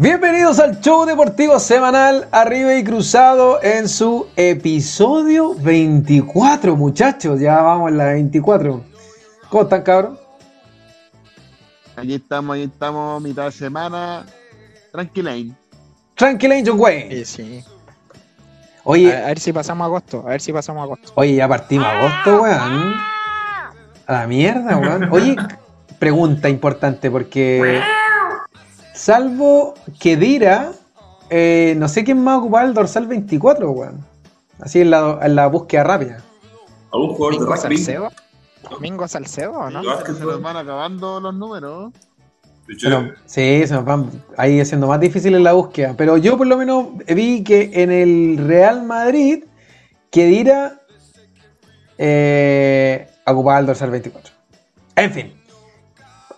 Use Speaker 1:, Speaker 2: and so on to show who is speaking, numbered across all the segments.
Speaker 1: Bienvenidos al show deportivo semanal Arriba y Cruzado en su episodio 24, muchachos. Ya vamos en la 24. ¿Cómo están, cabrón?
Speaker 2: Aquí estamos, aquí estamos, mitad de semana. Tranquila.
Speaker 1: Tranquila, John Wayne.
Speaker 3: Sí, sí.
Speaker 1: Oye,
Speaker 3: A, a ver si pasamos agosto, a ver si pasamos agosto.
Speaker 1: oye, ya partimos agosto, weón. A la mierda, weón. Oye, pregunta importante porque salvo que Dira, eh, no sé quién más ocupaba el dorsal 24, weón. Así en la, en la búsqueda rápida.
Speaker 4: ¿Algún jugador de.
Speaker 3: Salcedo? ¿Mingo Salcedo o no?
Speaker 4: Yo-
Speaker 2: Se nos van acabando los números.
Speaker 1: Pero, sí, se nos van ahí haciendo más difícil en la búsqueda. Pero yo por lo menos vi que en el Real Madrid, Kedira eh, ocupaba el dorsal 24. En fin.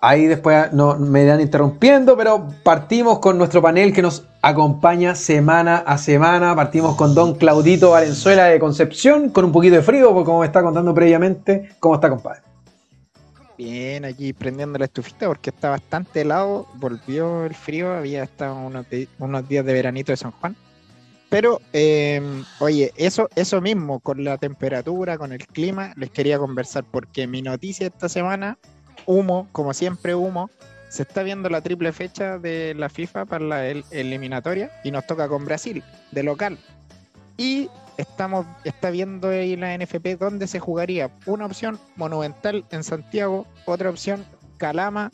Speaker 1: Ahí después no, me irán interrumpiendo, pero partimos con nuestro panel que nos acompaña semana a semana. Partimos con don Claudito Valenzuela de Concepción, con un poquito de frío, porque como me está contando previamente, ¿cómo está, compadre?
Speaker 3: Bien, aquí prendiendo la estufita porque está bastante helado. Volvió el frío, había estado unos días de veranito de San Juan. Pero, eh, oye, eso, eso mismo, con la temperatura, con el clima, les quería conversar porque mi noticia esta semana, humo, como siempre humo, se está viendo la triple fecha de la FIFA para la el- eliminatoria y nos toca con Brasil, de local. Y estamos, está viendo ahí la NFP dónde se jugaría. Una opción Monumental en Santiago, otra opción Calama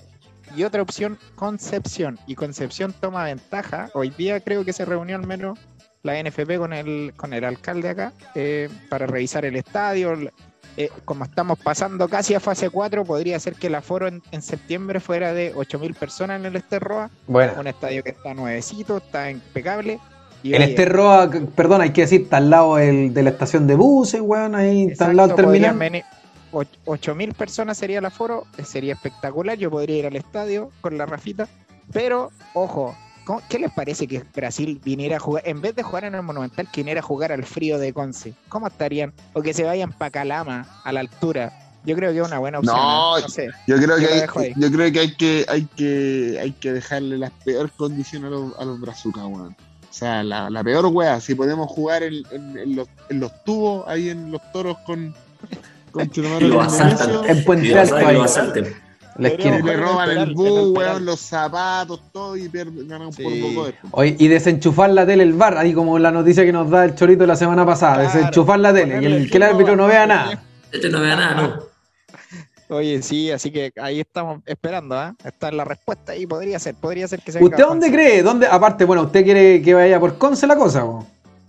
Speaker 3: y otra opción Concepción. Y Concepción toma ventaja. Hoy día creo que se reunió al menos la NFP con el, con el alcalde acá eh, para revisar el estadio. Eh, como estamos pasando casi a fase 4, podría ser que el aforo en, en septiembre fuera de 8.000 personas en el Esterroa.
Speaker 1: Bueno.
Speaker 3: Un estadio que está nuevecito, está impecable. Y
Speaker 1: El Esterroa, perdón, hay que decir, está al lado de la estación de buses, weón, ahí está al lado
Speaker 3: podrían
Speaker 1: terminal.
Speaker 3: venir och- 8.000 personas sería el aforo, eh, sería espectacular. Yo podría ir al estadio con la Rafita, pero ojo, ¿cómo- ¿qué les parece que Brasil viniera a jugar, en vez de jugar en el Monumental, que viniera a jugar al frío de Conce? ¿Cómo estarían? O que se vayan para Calama, a la altura. Yo creo que es una buena opción.
Speaker 2: No,
Speaker 3: ¿eh? no sé.
Speaker 2: Yo creo que hay, yo creo que hay que hay que hay que dejarle las peores condiciones a los, a los brazucas, weón. O sea, la, la peor wea, si podemos jugar en, en- en los, en los tubos, ahí en los toros con, con Churumaro
Speaker 4: Y lo asaltan.
Speaker 1: En Puente
Speaker 4: Y lo
Speaker 1: Alto ahí. La esquina.
Speaker 2: y le roban el
Speaker 3: el
Speaker 2: bus, weón, los zapatos, todo y ganan por
Speaker 3: Sí.
Speaker 2: poco después.
Speaker 1: Oye, y desenchufar la tele el bar, ahí como la noticia que nos da el chorito la semana pasada,
Speaker 3: Claro,
Speaker 1: desenchufar la tele, y
Speaker 3: ponerle
Speaker 1: el, que el árbitro no vea nada.
Speaker 4: Este no vea nada, ¿no?
Speaker 3: Oye, sí, así que ahí estamos esperando, ¿ah? Está la respuesta y podría ser, podría ser que se
Speaker 1: ¿Usted dónde
Speaker 3: Conce.
Speaker 1: cree? ¿Dónde? Aparte, bueno, usted quiere que vaya por Conce la cosa?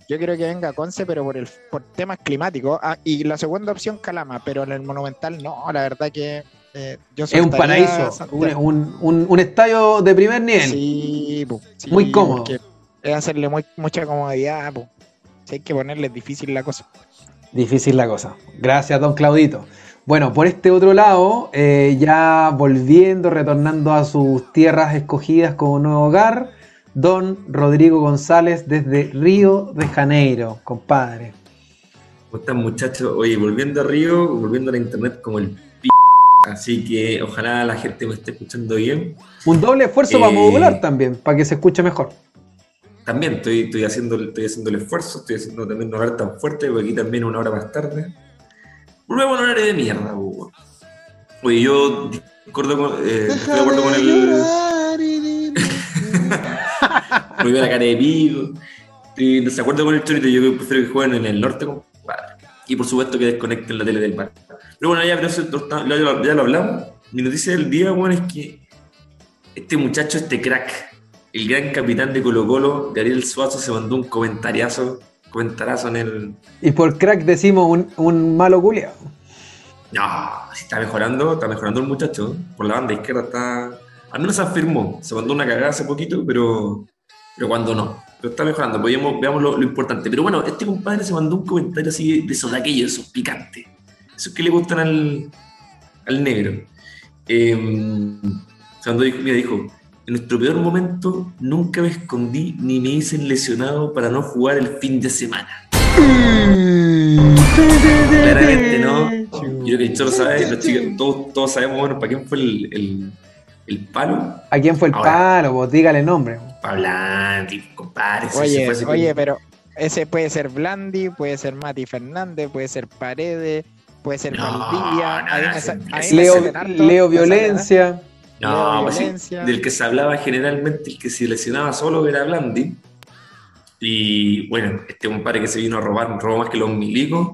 Speaker 3: Yo creo que venga Conce, pero por el por temas climáticos. Ah, y la segunda opción, Calama, pero en el Monumental no, la verdad que eh, yo
Speaker 1: Es un paraíso, un, un- un- un estadio de primer nivel.
Speaker 3: Sí, po, sí,
Speaker 1: Muy cómodo.
Speaker 3: Es hacerle muy- mucha comodidad, po. Sí, hay que ponerle difícil la cosa.
Speaker 1: Difícil la cosa. Gracias, don Claudito. Bueno, por este otro lado, eh, ya volviendo, retornando a sus tierras escogidas como nuevo hogar, don Rodrigo González desde Río de Janeiro, compadre.
Speaker 4: ¿Cómo están, muchachos? Oye, volviendo a Río, volviendo a la internet como el. Así que ojalá la gente me esté escuchando bien.
Speaker 1: Un doble esfuerzo para
Speaker 4: Eh,
Speaker 1: modular también, para que se escuche mejor.
Speaker 4: También estoy, estoy, haciendo, estoy haciendo el esfuerzo, estoy haciendo también no hablar tan fuerte, porque aquí también una hora más tarde. Volvemos a un horario de mierda, po. Oye, yo discordo con, eh, estoy de acuerdo con el. bien la cara de pico. Estoy en desacuerdo con el chorito, yo prefiero que jueguen en el norte, compadre. Y por supuesto que desconecten la tele del bar. Pero bueno, ya, pero eso ya, lo- ya lo hablamos. Mi noticia del día, bueno, es que este muchacho, este crack, el gran capitán de Colo Colo, Gabriel Suazo, se mandó un comentariazo, comentarazo en el...
Speaker 1: Y por crack decimos un, un malo culiao.
Speaker 4: No, si está mejorando, está mejorando el muchacho. Por la banda izquierda está... Al menos se afirmó, se mandó una cagada hace poquito, pero, pero cuando no. Pero está mejorando, pues veamos, veamos lo, lo importante. Pero bueno, este compadre se mandó un comentario así de esos de aquellos, esos picantes. Esos que le gustan al, al negro. Eh, se mandó, dijo, mira, dijo, en nuestro peor momento nunca me escondí ni me hice lesionado para no jugar el fin de semana. Claramente no. Yo creo que el Cholo sabe, los chicos, todos, todos sabemos bueno, para quién fue el, el, el palo.
Speaker 1: ¿A quién fue el
Speaker 4: Ahora.
Speaker 1: palo? Vos dígale el nombre.
Speaker 4: Pa' Blandi, compadre.
Speaker 3: Oye, oye, pero ese puede ser Blandi, puede ser Mati Fernández, puede ser Paredes, puede ser
Speaker 4: No,
Speaker 3: Valdivia.
Speaker 1: Leo, Violencia.
Speaker 4: No, pues sí, del que se hablaba generalmente, el que se lesionaba solo era Blandi. Y bueno, este compadre que se vino a robar, robó más que los milicos.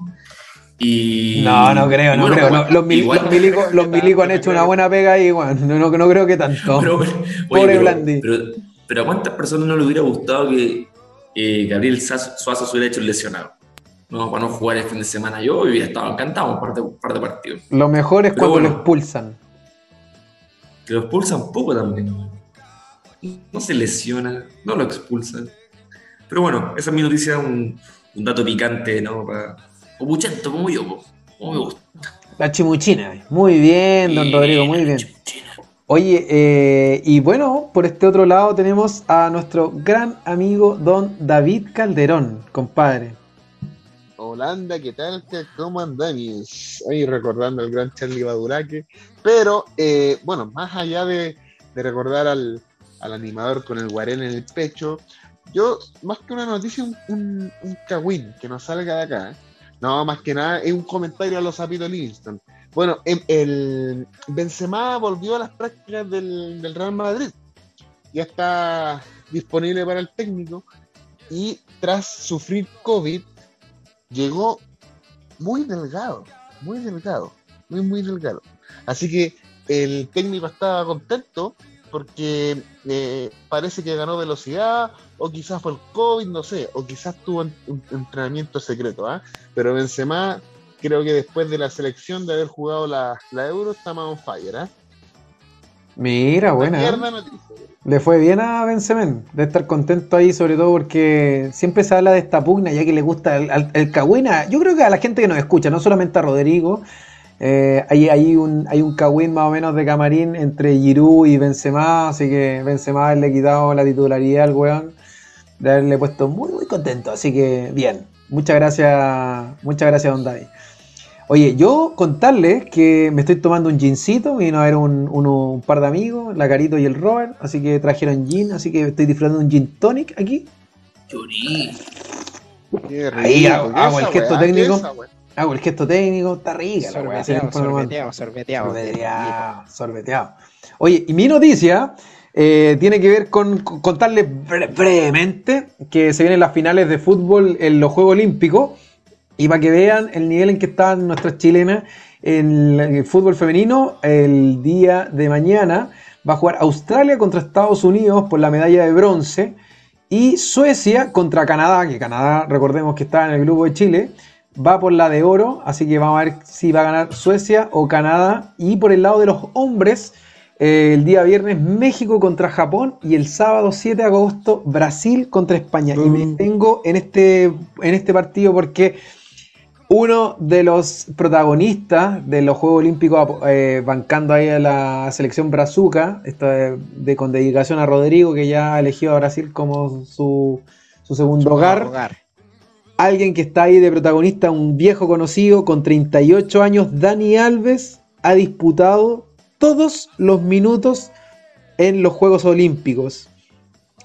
Speaker 4: Y.
Speaker 1: No, no creo, no
Speaker 4: bueno,
Speaker 1: creo. Los, mil-
Speaker 4: igual-
Speaker 1: los milicos, los milicos han hecho una buena pega ahí, weón. No, no, no creo que tanto.
Speaker 4: Pero, oye,
Speaker 1: Pobre
Speaker 4: pero-
Speaker 1: Blandi.
Speaker 4: Pero, pero a cuántas personas no le hubiera gustado que eh, Gabriel Suazo se hubiera hecho el lesionado. No, para no jugar el fin de semana yo hubiera estado encantado un par de, un par de partidos.
Speaker 1: Lo mejor es
Speaker 4: Pero
Speaker 1: cuando lo expulsan.
Speaker 4: Que lo expulsan poco también. No se lesiona, no lo expulsan. Pero bueno, esa es mi noticia, un, un dato picante, ¿no? Para, Opuchento, como yo, como me gusta.
Speaker 1: La chimuchina. Muy bien, don Rodrigo, muy bien. Oye, eh, y bueno, por este otro lado tenemos a nuestro gran amigo don David Calderón, compadre.
Speaker 2: Holanda, ¿qué tal? ¿Qué- ¿Cómo andamos? Ahí recordando al gran Charlie Baduraque. Pero, eh, bueno, más allá de, recordar al, al animador con el guarén en el pecho, yo, más que una noticia, un, un, un cagüín que nos salga de acá. No, más que nada, es un comentario a los Zapito Livingston. Bueno, em- el Benzema volvió a las prácticas del, Real Madrid. Ya está disponible para el técnico. Y tras sufrir COVID, llegó muy delgado, muy delgado, muy, muy delgado. Así que el técnico estaba contento porque eh, parece que ganó velocidad, o quizás fue el COVID, no sé, o quizás tuvo un, entrenamiento secreto, ¿ah? Pero Benzema, creo que después de la selección de haber jugado la, la Euro, está más on fire, ¿ah?
Speaker 1: Mira, buena. ¿eh? Le fue bien a Benzemen, de estar contento ahí, sobre todo porque siempre se habla de esta pugna, ya que le gusta el, al- el cagüina. Yo creo que a la gente que nos escucha, no solamente a Rodrigo, eh, hay, hay un, hay un cagüín más o menos de camarín entre Giroud y Benzema, así que Benzema le ha quitado la titularidad al weón, de haberle puesto muy, muy contento. Así que bien, muchas gracias, muchas gracias, don David. Oye, yo contarles que me estoy tomando un gincito, vino a ver un, uno- un par de amigos, la Carito y el Robert, así que trajeron gin, así que estoy disfrutando de un gin tonic aquí.
Speaker 4: Llorí.
Speaker 2: Qué
Speaker 1: Ahí
Speaker 2: rico,
Speaker 1: hago-
Speaker 2: ¿qué
Speaker 1: hago el gesto técnico.
Speaker 2: esa?
Speaker 1: Hago el gesto técnico, está rica
Speaker 3: Sorbeteado, sorbeteado, sorbeteado.
Speaker 1: Sorbeteado, sorbeteado. Oye, y mi noticia eh, tiene que ver con, con contarles bre- brevemente que se vienen las finales de fútbol en los Juegos Olímpicos y para que vean el nivel en que están nuestras chilenas en el fútbol femenino, el día de mañana va a jugar Australia contra Estados Unidos por la medalla de bronce y Suecia contra Canadá, que Canadá, recordemos que está en el grupo de Chile, va por la de oro, así que vamos a ver si va a ganar Suecia o Canadá. Y por el lado de los hombres, eh, el día viernes México contra Japón y el sábado 7 de agosto Brasil contra España. Y me
Speaker 2: Mm.
Speaker 1: tengo en este, en este partido porque uno de los protagonistas de los Juegos Olímpicos eh, bancando ahí a la selección brazuca, esto de, de- con dedicación a Rodrigo, que ya ha elegido a Brasil como su, su segundo hogar.
Speaker 3: Hogar.
Speaker 1: Alguien que está ahí de protagonista, un viejo conocido con 38 años, Dani Alves, ha disputado todos los minutos en los Juegos Olímpicos.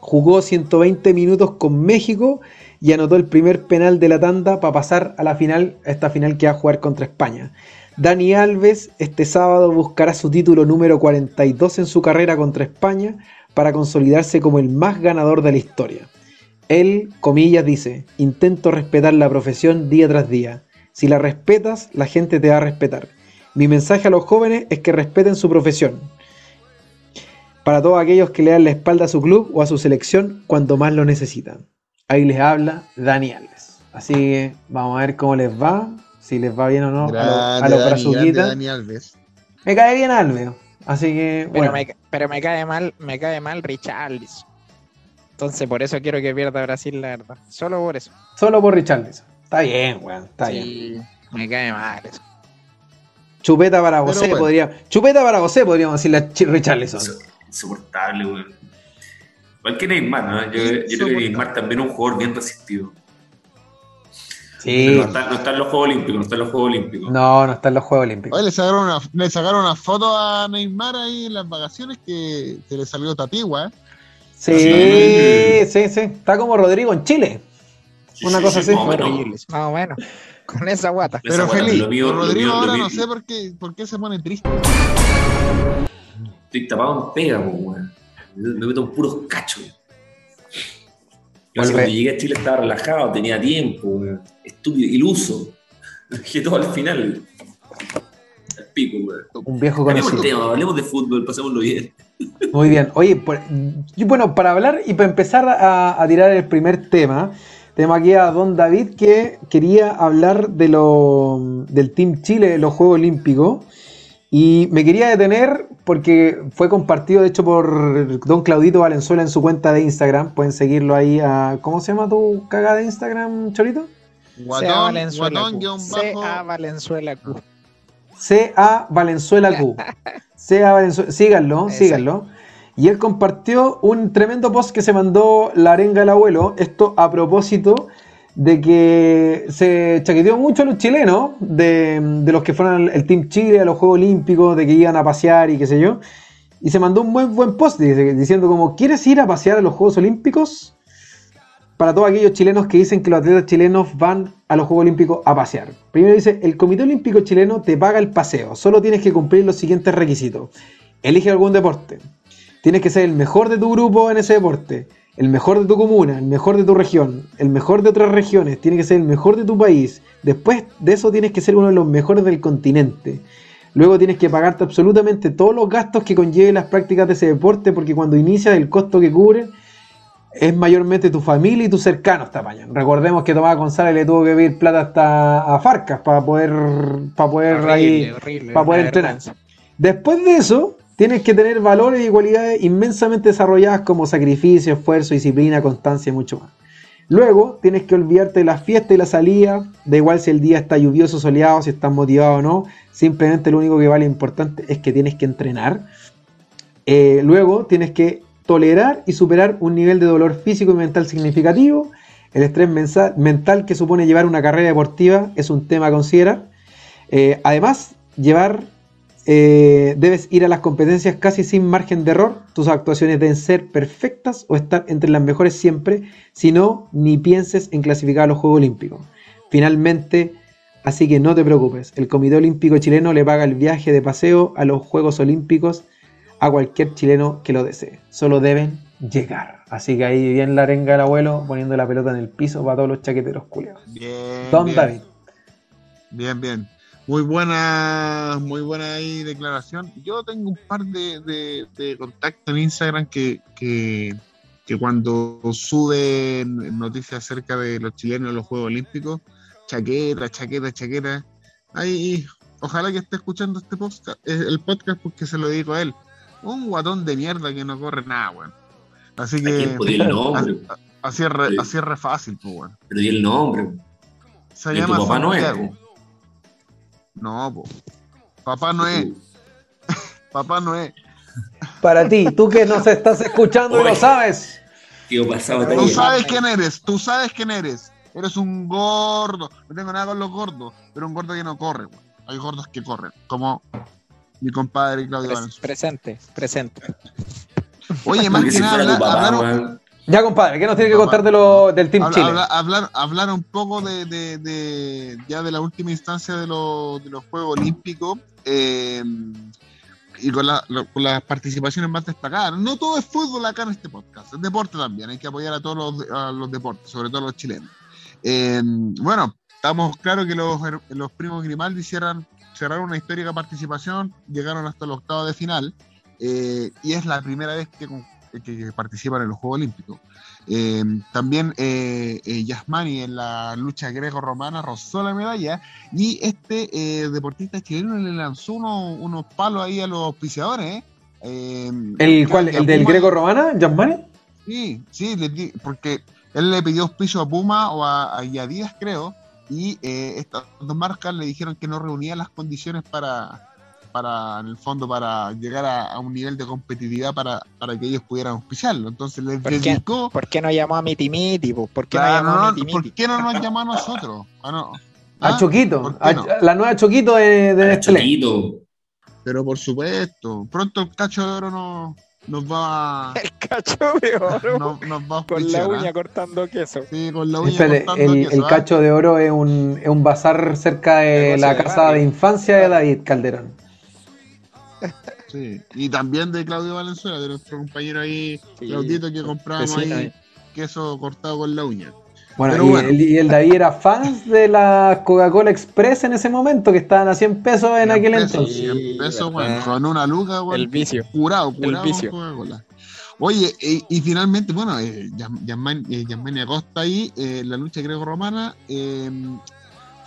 Speaker 1: Jugó 120 minutos con México y anotó el primer penal de la tanda para pasar a la final, a esta final que va a jugar contra España. Dani Alves este sábado buscará su título número 42 en su carrera contra España para consolidarse como el más ganador de la historia. Él, comillas, dice, intento respetar la profesión día tras día. Si la respetas, la gente te va a respetar. Mi mensaje a los jóvenes es que respeten su profesión. Para todos aquellos que le dan la espalda a su club o a su selección cuando más lo necesitan. Ahí les habla Dani Alves. Así que vamos a ver cómo les va, si les va bien o no a los- a
Speaker 2: Grande
Speaker 1: los
Speaker 2: Dani, Alves.
Speaker 1: Me cae bien Alves. Así que,
Speaker 3: Pero,
Speaker 1: bueno,
Speaker 3: me, pero me cae mal, me cae mal Richarlison. Entonces por eso quiero que pierda Brasil, la verdad. Solo por eso.
Speaker 1: solo por Richarlison. Está bien, weón, está bien.
Speaker 3: sí, me cae mal eso.
Speaker 1: Chupeta para José,
Speaker 2: bueno.
Speaker 1: podría, chupeta para José, podríamos decirle a Richarlison.
Speaker 4: Inso- Insoportable, weón. Igual que Neymar, ¿no? Yo, yo creo que. Neymar también es un jugador bien resistido.
Speaker 1: Sí.
Speaker 4: No está, no está en los Juegos Olímpicos, no está en los Juegos Olímpicos.
Speaker 1: No, no está en los Juegos Olímpicos.
Speaker 2: Oye, le sacaron una, le sacaron una foto a Neymar ahí en las vacaciones que se le salió tatigua, ¿eh?
Speaker 1: Sí, sí, sí. Está como Rodrigo en Chile.
Speaker 4: Sí,
Speaker 1: Una
Speaker 4: sí,
Speaker 1: cosa
Speaker 4: sí,
Speaker 1: así.
Speaker 4: más o menos.
Speaker 3: Horrible, más o menos. Con esa guata.
Speaker 4: Esa
Speaker 2: Pero
Speaker 4: guata,
Speaker 2: feliz.
Speaker 4: lo mío-
Speaker 2: Rodrigo
Speaker 4: mío-
Speaker 2: ahora no sé por qué, por qué se pone triste.
Speaker 4: Estoy tapado en pega, po, weón. Me meto en puros cachos. Cuando llegué a Chile estaba relajado, tenía tiempo. Estúpido, iluso. Dejé todo al final. Al pico, weón.
Speaker 1: Un viejo
Speaker 4: Hablemos
Speaker 1: conocido.
Speaker 4: tema, hablemos de fútbol, pasémoslo bien.
Speaker 1: Muy bien. Oye, por- y bueno, para hablar y para empezar a, a tirar el primer tema, tenemos aquí a Don David que quería hablar de lo, del Team Chile de los Juegos Olímpicos. Y me quería detener porque fue compartido, de hecho, por Don Claudito Valenzuela en su cuenta de Instagram. Pueden seguirlo ahí a. ¿Cómo se llama tu cagada de Instagram, Chorito?
Speaker 2: Guatón,
Speaker 3: Valenzuela Q. Valenzuela.
Speaker 1: CA Valenzuela Q. CA Valenzuela, síganlo,
Speaker 3: Exacto.
Speaker 1: síganlo. Y él compartió un tremendo post que se mandó la arenga del abuelo. Esto a propósito de que se chaqueteó mucho a los chilenos, de, de los que fueron el, Team Chile a los Juegos Olímpicos, de que iban a pasear y qué sé yo. Y se mandó un buen, buen post diciendo como, ¿quieres ir a pasear a los Juegos Olímpicos? Para todos aquellos chilenos que dicen que los atletas chilenos van a los Juegos Olímpicos a pasear. Primero dice, el Comité Olímpico Chileno te paga el paseo, solo tienes que cumplir los siguientes requisitos. Elige algún deporte. Tienes que ser el mejor de tu grupo en ese deporte, el mejor de tu comuna, el mejor de tu región, el mejor de otras regiones, tiene que ser el mejor de tu país. Después de eso tienes que ser uno de los mejores del continente. Luego tienes que pagarte absolutamente todos los gastos que conlleven las prácticas de ese deporte, porque cuando inicias el costo que cubren es mayormente tu familia y tus cercanos te apañan. Recordemos que Tomás González le tuvo que pedir plata hasta a Farcas para poder, para poder ahí,
Speaker 3: Horrible,
Speaker 1: para poder entrenar. Después de eso, tienes que tener valores y cualidades inmensamente desarrolladas como sacrificio, esfuerzo, disciplina, constancia y mucho más. Luego, tienes que olvidarte de la fiesta y la salida, da igual si el día está lluvioso, soleado, si estás motivado o no, simplemente lo único que vale importante es que tienes que entrenar. Eh, luego, tienes que tolerar y superar un nivel de dolor físico y mental significativo. El estrés mental que supone llevar una carrera deportiva es un tema a considerar. Eh, además, llevar eh, debes ir a las competencias casi sin margen de error. Tus actuaciones deben ser perfectas o estar entre las mejores siempre. Si no, ni pienses en clasificar a los Juegos Olímpicos. Finalmente, así que no te preocupes. El Comité Olímpico Chileno le paga el viaje de paseo a los Juegos Olímpicos a cualquier chileno que lo desee. Solo deben llegar. Así que ahí bien la arenga del abuelo poniendo la pelota en el piso para todos los chaqueteros culiados.
Speaker 2: Bien.
Speaker 1: Don
Speaker 2: bien.
Speaker 1: David.
Speaker 2: Bien, bien. Muy buena, muy buena ahí declaración. Yo tengo un par de, de, de contactos en Instagram que, que, que cuando suben noticias acerca de los chilenos en los Juegos Olímpicos, chaqueta, chaqueta, chaqueta. Ahí, ojalá que esté escuchando este podcast, eh, el podcast porque se lo digo a él. Un guatón de mierda que no corre nada, weón. Así
Speaker 4: ¿A quién
Speaker 2: que
Speaker 4: podía el nombre?
Speaker 2: así es re,
Speaker 4: Sí.
Speaker 2: así es re fácil, pues, weón.
Speaker 4: Pero di el nombre.
Speaker 2: Se
Speaker 4: tu
Speaker 2: llama
Speaker 4: no es.
Speaker 2: No, po. Papá no es. Papá no es.
Speaker 1: Para ti, tú que nos estás escuchando y lo sabes.
Speaker 4: Tío pasado
Speaker 3: Tú
Speaker 2: sabes quién eres. Tú sabes quién eres. Eres un gordo. No tengo nada con los gordos. Pero un gordo que no corre. Hay gordos que corren. Como mi compadre Claudio
Speaker 3: Pres-
Speaker 2: Valenzuela.
Speaker 3: presente, presente.
Speaker 2: Oye, más que nada,
Speaker 4: fuera
Speaker 1: Ya, compadre, ¿qué nos tiene que contar de lo, del Team
Speaker 2: habla-
Speaker 1: Chile?
Speaker 2: habla- hablar, hablar un poco de, de- de- ya de la última instancia de, los- de los Juegos Olímpicos eh, y con, la- lo- con las participaciones más destacadas. No todo es fútbol acá en este podcast, es deporte también, hay que apoyar a todos los, a los deportes, sobre todo los chilenos. Eh, bueno, estamos claros que los, primos Grimaldi cierran, cerraron una histórica participación, llegaron hasta el octavo de final eh, y es la primera vez que, con- que- participan en los Juegos Olímpicos. Eh, también eh, eh, Yasmani en la lucha greco-romana rozó la medalla y este eh, deportista chileno le lanzó unos, unos palos ahí a los auspiciadores. ¿eh? Eh,
Speaker 1: ¿El, cuál, ¿El del greco-romana, Gianmani?
Speaker 2: Sí, sí, di- porque él le pidió auspicio a Puma o a, a y a Adidas, creo, y eh, estas dos marcas le dijeron que no reunían las condiciones para, para, en el fondo, para llegar a, a un nivel de competitividad para, para que ellos pudieran auspiciarlo. Entonces les
Speaker 3: ¿Por qué? ¿Por qué no llamó a Miti Miti? po? ¿Por qué
Speaker 2: Claro,
Speaker 3: no llamó a
Speaker 2: no,
Speaker 3: Miti
Speaker 2: ¿Por qué no nos llamó a nosotros? Ah, no.
Speaker 1: A
Speaker 2: ¿Ah?
Speaker 1: Choquito, la nueva Choquito de, de.
Speaker 4: Choquito.
Speaker 2: Pero por supuesto, pronto el cacho de oro no, nos va a,
Speaker 3: El cacho de oro
Speaker 2: no- nos va a
Speaker 3: con la uña
Speaker 2: ¿ah?
Speaker 3: cortando queso.
Speaker 2: Sí, con la uña cortando
Speaker 1: el,
Speaker 2: queso,
Speaker 1: el cacho de oro es un, es un bazar cerca de la
Speaker 3: de
Speaker 1: casa de infancia de David Calderón.
Speaker 2: Sí, y también de Claudio Valenzuela, de nuestro compañero ahí,
Speaker 3: Sí,
Speaker 2: Claudito, que comprábamos ahí queso cortado con la uña.
Speaker 1: Bueno,
Speaker 2: Pero
Speaker 1: y,
Speaker 2: bueno.
Speaker 1: El, y el David era fan de la Coca-Cola Express en ese momento, que estaban a 100 pesos en
Speaker 2: 100
Speaker 1: aquel
Speaker 2: pesos,
Speaker 1: entonces.
Speaker 2: 100 pesos, bueno, con una luca, bueno,
Speaker 3: El vicio.
Speaker 2: curado, curado
Speaker 3: vicio.
Speaker 2: con Coca-Cola. Oye, y, y finalmente, bueno, eh, Yamani eh, Acosta ahí, eh, la lucha greco-romana, eh,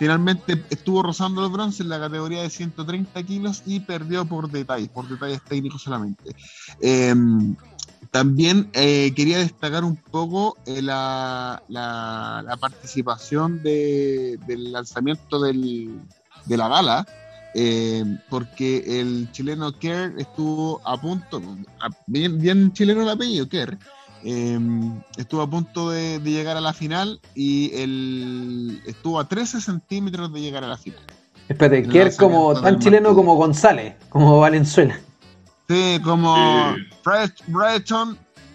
Speaker 2: finalmente estuvo rozando los bronce en la categoría de 130 kilos y perdió por detalles, por detalles técnicos solamente. Eh, también eh, quería destacar un poco eh, la, participación de- del lanzamiento de la gala, eh, porque el chileno Kerr estuvo a punto, bien, bien chileno el apellido, Kerr, eh, estuvo a punto de, de llegar a la final y el, estuvo a 13 centímetros de llegar a la final.
Speaker 1: Espérate, que es como tan chileno como González, como Valenzuela.
Speaker 2: Sí, como
Speaker 4: Sí.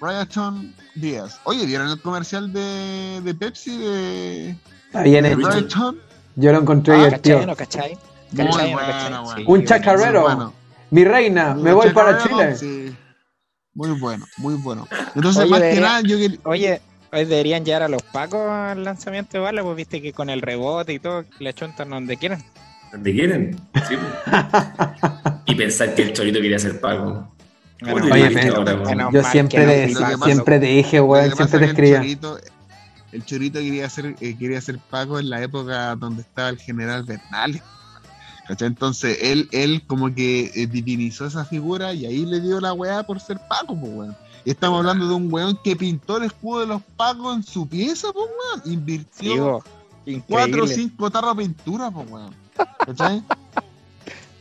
Speaker 2: Bryson Díaz. Oye, ¿vieron el comercial de, de Pepsi de,
Speaker 1: Está bien
Speaker 2: de
Speaker 1: hecho. Yo lo encontré
Speaker 2: Ah,
Speaker 1: divertido.
Speaker 3: ¿Cachai o no cachai? ¿Cachai o no
Speaker 2: bueno,
Speaker 3: cachai?
Speaker 2: bueno.
Speaker 3: Sí,
Speaker 1: Un chacarrero.
Speaker 2: Bueno.
Speaker 1: Mi reina, me voy para Chile.
Speaker 2: Sí. Muy bueno, muy bueno. Entonces,
Speaker 3: Oye,
Speaker 2: más que nada, yo quería.
Speaker 3: Oye, hoy deberían llegar a los pacos al lanzamiento de bala, pues viste que con el rebote y todo, le chuntan donde quieran.
Speaker 4: Donde quieren. Sí, pues. y pensar que el chorito quería ser pago. Oye, ahora,
Speaker 3: menos
Speaker 1: yo siempre,
Speaker 3: no
Speaker 1: siempre te dije, weón, siempre te
Speaker 2: el
Speaker 1: escribía.
Speaker 2: Chorito, el Chorito quería ser, eh, quería ser Paco en la época donde estaba el general Bernal. ¿Cachai? Entonces él, él como que eh, divinizó esa figura y ahí le dio la weá por ser Paco, pues weón. Estamos hablando de un weón que pintó el escudo de los Pacos en su pieza, pues weón. Invirtió cuatro o cinco tarros de pintura, pues weón. ¿Cachai?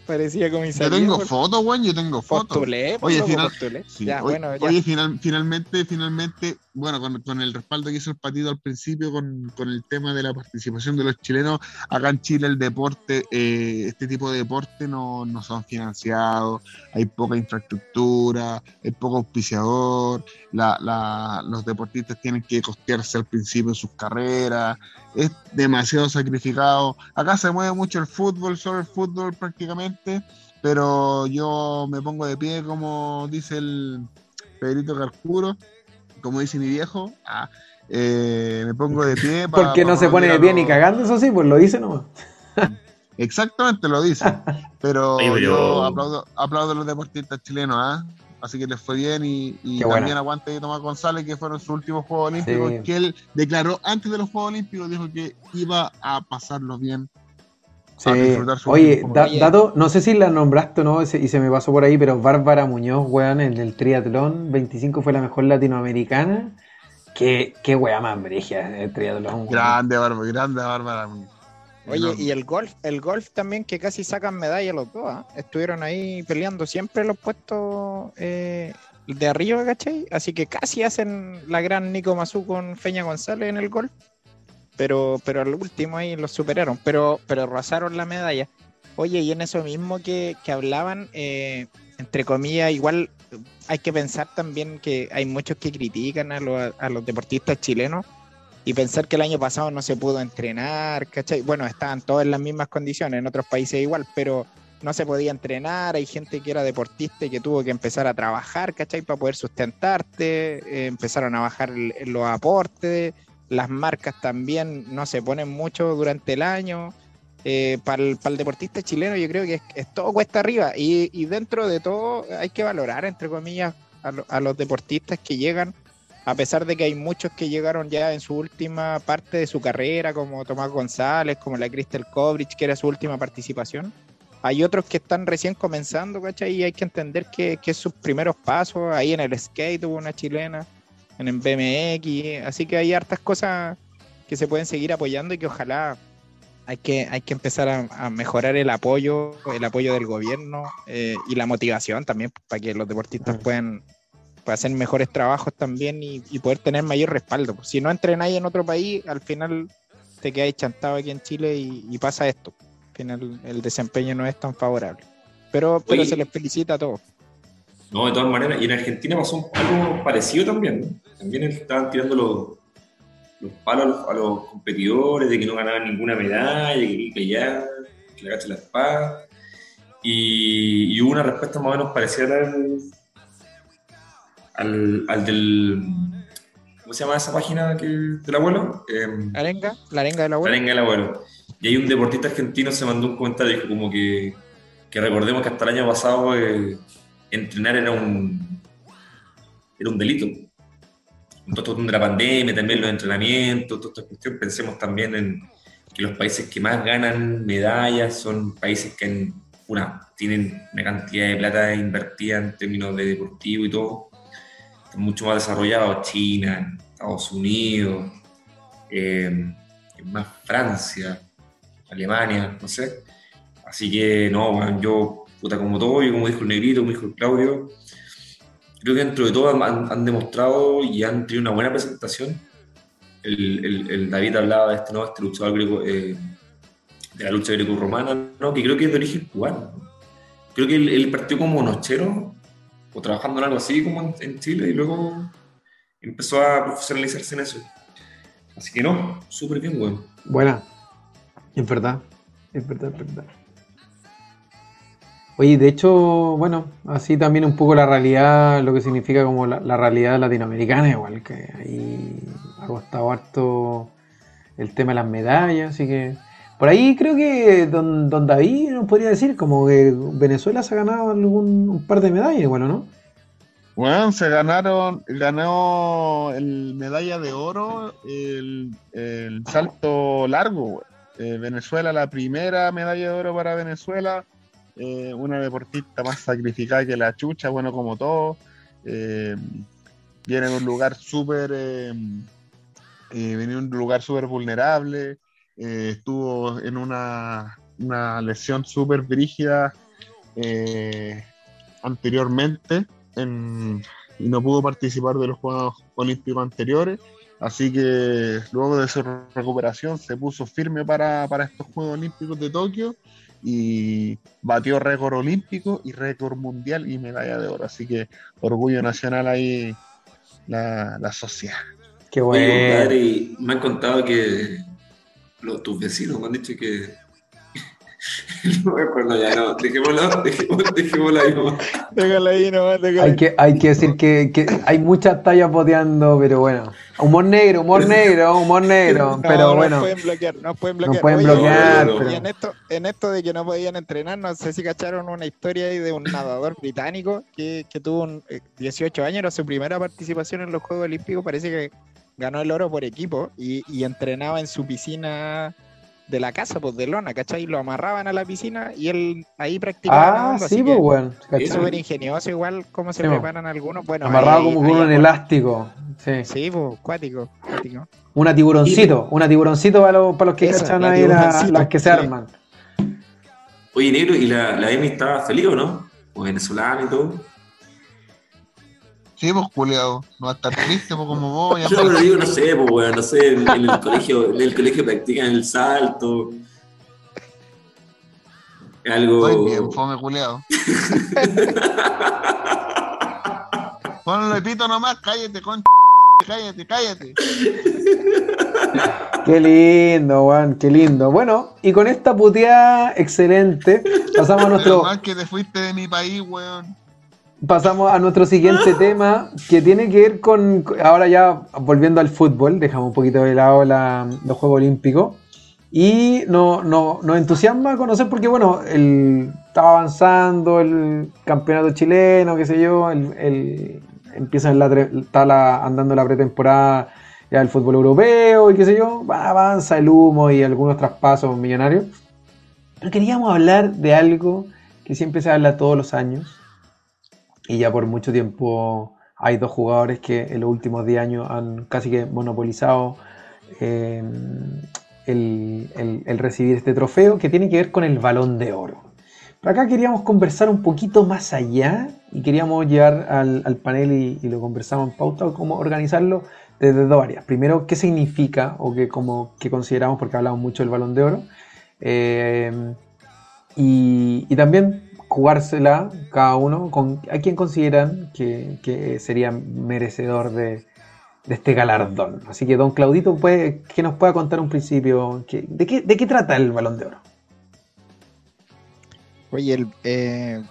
Speaker 3: Parecía
Speaker 2: Yo
Speaker 3: comisaría.
Speaker 2: tengo
Speaker 3: pues.
Speaker 2: fotos, weón, yo tengo fotos.
Speaker 3: Postulé,
Speaker 2: Oye,
Speaker 3: loco,
Speaker 2: final-
Speaker 3: postulé.
Speaker 2: Sí,
Speaker 3: Ya,
Speaker 2: oye,
Speaker 3: bueno, ya.
Speaker 2: oye, final- finalmente, finalmente, bueno, con, el respaldo que hizo el patito al principio con, el tema de la participación de los chilenos, acá en Chile el deporte, eh, este tipo de deporte no, no son financiados, hay poca infraestructura, hay poco auspiciador, la, los deportistas tienen que costearse al principio sus carreras, es demasiado sacrificado. Acá se mueve mucho el fútbol, solo el fútbol prácticamente, pero yo me pongo de pie como dice el Pedrito Carcuro, como dice mi viejo, ah, eh, me pongo de pie pa-
Speaker 1: Porque no
Speaker 2: pa
Speaker 1: se pone de pie ni cagando, eso sí, pues lo dice nomás.
Speaker 2: Exactamente lo dice, pero
Speaker 4: Oye, pero-
Speaker 2: yo aplaudo, aplaudo a los deportistas chilenos, ¿ah? así que les fue bien y, también
Speaker 1: buena.
Speaker 2: aguante de Tomás González que fueron sus últimos Juegos Olímpicos,
Speaker 1: Sí.
Speaker 2: que él declaró antes de los Juegos Olímpicos, dijo que iba a pasarlo bien.
Speaker 1: Sí.
Speaker 2: a disfrutar su
Speaker 1: Oye, da-
Speaker 3: Oye.
Speaker 1: dato, no sé si la nombraste o no, y se me pasó por ahí, pero Bárbara Muñoz, weón, en el triatlón 25 fue la mejor latinoamericana. Qué, qué weá más bregia el triatlón. weón.
Speaker 2: Grande, Bárbara, grande Bárbara.
Speaker 3: Oye,
Speaker 2: Enorme.
Speaker 3: y el golf, el golf también que casi sacan medalla los dos, ¿ah? estuvieron ahí peleando siempre los puestos eh, de arriba, ¿cachai? Así que casi hacen la gran Nico Mazú con Feña González en el golf, pero, pero al último ahí los superaron, pero, pero rozaron la medalla. Oye, y en eso mismo que, que hablaban, eh, entre comillas, igual hay que pensar también que hay muchos que critican a, los- a los deportistas chilenos y pensar que el año pasado no se pudo entrenar, ¿cachai? Bueno, estaban todos en las mismas condiciones, en otros países igual, pero no se podía entrenar, hay gente que era deportista y que tuvo que empezar a trabajar, ¿cachai? Para poder sustentarte, eh, empezaron a bajar el- los aportes, las marcas también no se ponen mucho durante el año. para, el, para el deportista chileno yo creo que es, todo cuesta arriba y, y dentro de todo hay que valorar, entre comillas, a, lo- a los deportistas que llegan a pesar de que hay muchos que llegaron ya en su última parte de su carrera, como Tomás González, como la Crystal Kovrich, que era su última participación, hay otros que están recién comenzando, ¿cachai? Y hay que entender que, que sus primeros pasos. Ahí en el skate hubo una chilena, en el BMX, así que hay hartas cosas que se pueden seguir apoyando y que ojalá hay que, hay que empezar a, a mejorar el apoyo, el apoyo del gobierno eh, y la motivación también para que los deportistas puedan, puedan hacer mejores trabajos también y, y poder tener mayor respaldo. Si no entrenáis en otro país, al final te quedáis chantado aquí en Chile y, y pasa esto. Al final el desempeño no es tan favorable. Pero, pero
Speaker 4: Oye.
Speaker 3: se les felicita a todos.
Speaker 4: No, de todas maneras, y en Argentina pasó un algo parecido también. ¿no? También estaban tirando los, los palos a los, a los competidores de que no ganaban ninguna medalla, que, que ya, que le agache la espada. Y, y hubo una respuesta más o menos parecida al, al, al del. ¿Cómo se llama esa página que, del abuelo?
Speaker 3: ¿La arenga? ¿La arenga de la
Speaker 4: la arenga del abuelo. Y hay un deportista argentino se mandó un comentario dijo como que, que recordemos que hasta el año pasado eh, entrenar era un era un delito. Con todo de la pandemia, también los entrenamientos, toda esta cuestión, pensemos también en que los países que más ganan medallas son países que una, tienen una cantidad de plata invertida en términos de deportivo y todo, están mucho más desarrollados, China, Estados Unidos, eh, más Francia, Alemania, no sé. Así que no, weón, yo, puta, como todo, y como dijo el negrito, como dijo el Claudio, creo que dentro de todo han, han demostrado y han tenido una buena presentación. El, el- el David hablaba de este, ¿no? este luchador greco, eh, de la lucha greco-romana, ¿no? que creo que es de origen cubano. ¿no? Creo que él, él partió como nochero o trabajando en algo así como en, en Chile y luego empezó a profesionalizarse en eso. Así que no, súper bien, weón.
Speaker 1: Buena. Es verdad. Es verdad, es verdad. Oye, de hecho, bueno, así también un poco la realidad, lo que significa como la, realidad latinoamericana, igual que ahí ha costado harto el tema de las medallas, así que por ahí creo que don, don David nos podría decir como que Venezuela se ha ganado algún un par de medallas, igual, ¿o ¿no?
Speaker 2: Bueno, se ganaron, ganó el medalla de oro, el, salto largo. Eh, Venezuela, la primera medalla de oro para Venezuela. Eh, una deportista más sacrificada que la chucha, bueno, como todo. Eh, viene de un lugar súper. eh, eh, un lugar súper vulnerable. estuvo en una, una lesión súper brígida anteriormente en- y no pudo participar de los Juegos Olímpicos anteriores. Así que luego de su recuperación se puso firme para, para estos Juegos Olímpicos de Tokio y batió récord olímpico y récord mundial y medalla de oro. Así que orgullo nacional ahí la, la sociedad.
Speaker 1: Qué bueno.
Speaker 4: me han contado que los, tus vecinos me han dicho que. no me acuerdo ya, no. Dejémoslo, dejémoslo, dejémoslo ahí nomás.
Speaker 3: Déjala ahí nomás,
Speaker 1: Hay que, hay que decir que, que hay muchas tallas boteando, pero bueno. Humor negro, humor negro, humor negro.
Speaker 3: No,
Speaker 1: pero
Speaker 3: nos
Speaker 1: bueno,
Speaker 3: pueden bloquear, nos pueden bloquear.
Speaker 1: pueden
Speaker 3: Oye,
Speaker 1: bloquear,
Speaker 3: y
Speaker 4: pero-
Speaker 3: en esto, en esto de que no podían entrenar, no sé si cacharon una historia ahí de un nadador británico que, que tuvo un, eh, 18 años, era su primera participación en los Juegos Olímpicos, parece que ganó el oro por equipo y, y entrenaba en su piscina de la casa, pues de lona, ¿cachai? Lo amarraban a la piscina y él ahí practicaba.
Speaker 1: ah, sí, pues bueno.
Speaker 3: Es súper ingenioso igual cómo se
Speaker 1: Sí, po.
Speaker 3: preparan algunos. Bueno,
Speaker 1: Amarrado
Speaker 3: ahí-
Speaker 1: como con un elástico. Sí.
Speaker 3: Sí, pues, cuático, cuático.
Speaker 1: Una tiburoncito, una tiburoncito para los, para los que
Speaker 3: Esa,
Speaker 1: cachan
Speaker 3: la
Speaker 1: ahí la- las que se
Speaker 3: sí.
Speaker 1: arman.
Speaker 4: Oye, negro, ¿y la, la Emi estaba feliz o no? O venezolana y todo.
Speaker 2: Sí, pues, culiado. No va a estar triste pues, como vos.
Speaker 4: Yo lo digo, no sé, pues, weón, no sé, en, en el colegio, en el colegio practican el salto. Algo.
Speaker 2: Estoy bien, fome culiado. Ponle pito nomás, cállate, con cállate, cállate.
Speaker 1: Qué lindo, Juan, qué lindo. Bueno, y con esta puteada excelente, pasamos a
Speaker 2: Pero
Speaker 1: nuestro,
Speaker 2: más que te fuiste de mi país, weón.
Speaker 1: Pasamos a nuestro siguiente tema que tiene que ver con, ahora ya volviendo al fútbol, dejamos un poquito de lado la- los Juegos Olímpicos. Y no, no, nos entusiasma conocer porque, bueno, el, estaba avanzando el campeonato chileno, qué sé yo, el, el- empieza en la, está la- andando la pretemporada ya del fútbol europeo y qué sé yo, va, avanza el humo y algunos traspasos millonarios. Pero queríamos hablar de algo que siempre se habla todos los años y ya por mucho tiempo hay dos jugadores que en los últimos 10 años han casi que monopolizado eh, el, el- recibir este trofeo que tiene que ver con el balón de oro. Pero acá queríamos conversar un poquito más allá y queríamos llevar al, al panel y, lo conversamos en pauta, cómo organizarlo desde dos áreas. Primero, qué significa o qué, qué consideramos, porque hablamos mucho del balón de oro. Eh, y, y también jugársela cada uno con a quién consideran que, que sería merecedor de, de este galardón. Así que, don Claudito, puede, que nos pueda contar un principio, de, qué, ¿de qué trata el balón de oro?
Speaker 3: Oye, el, eh,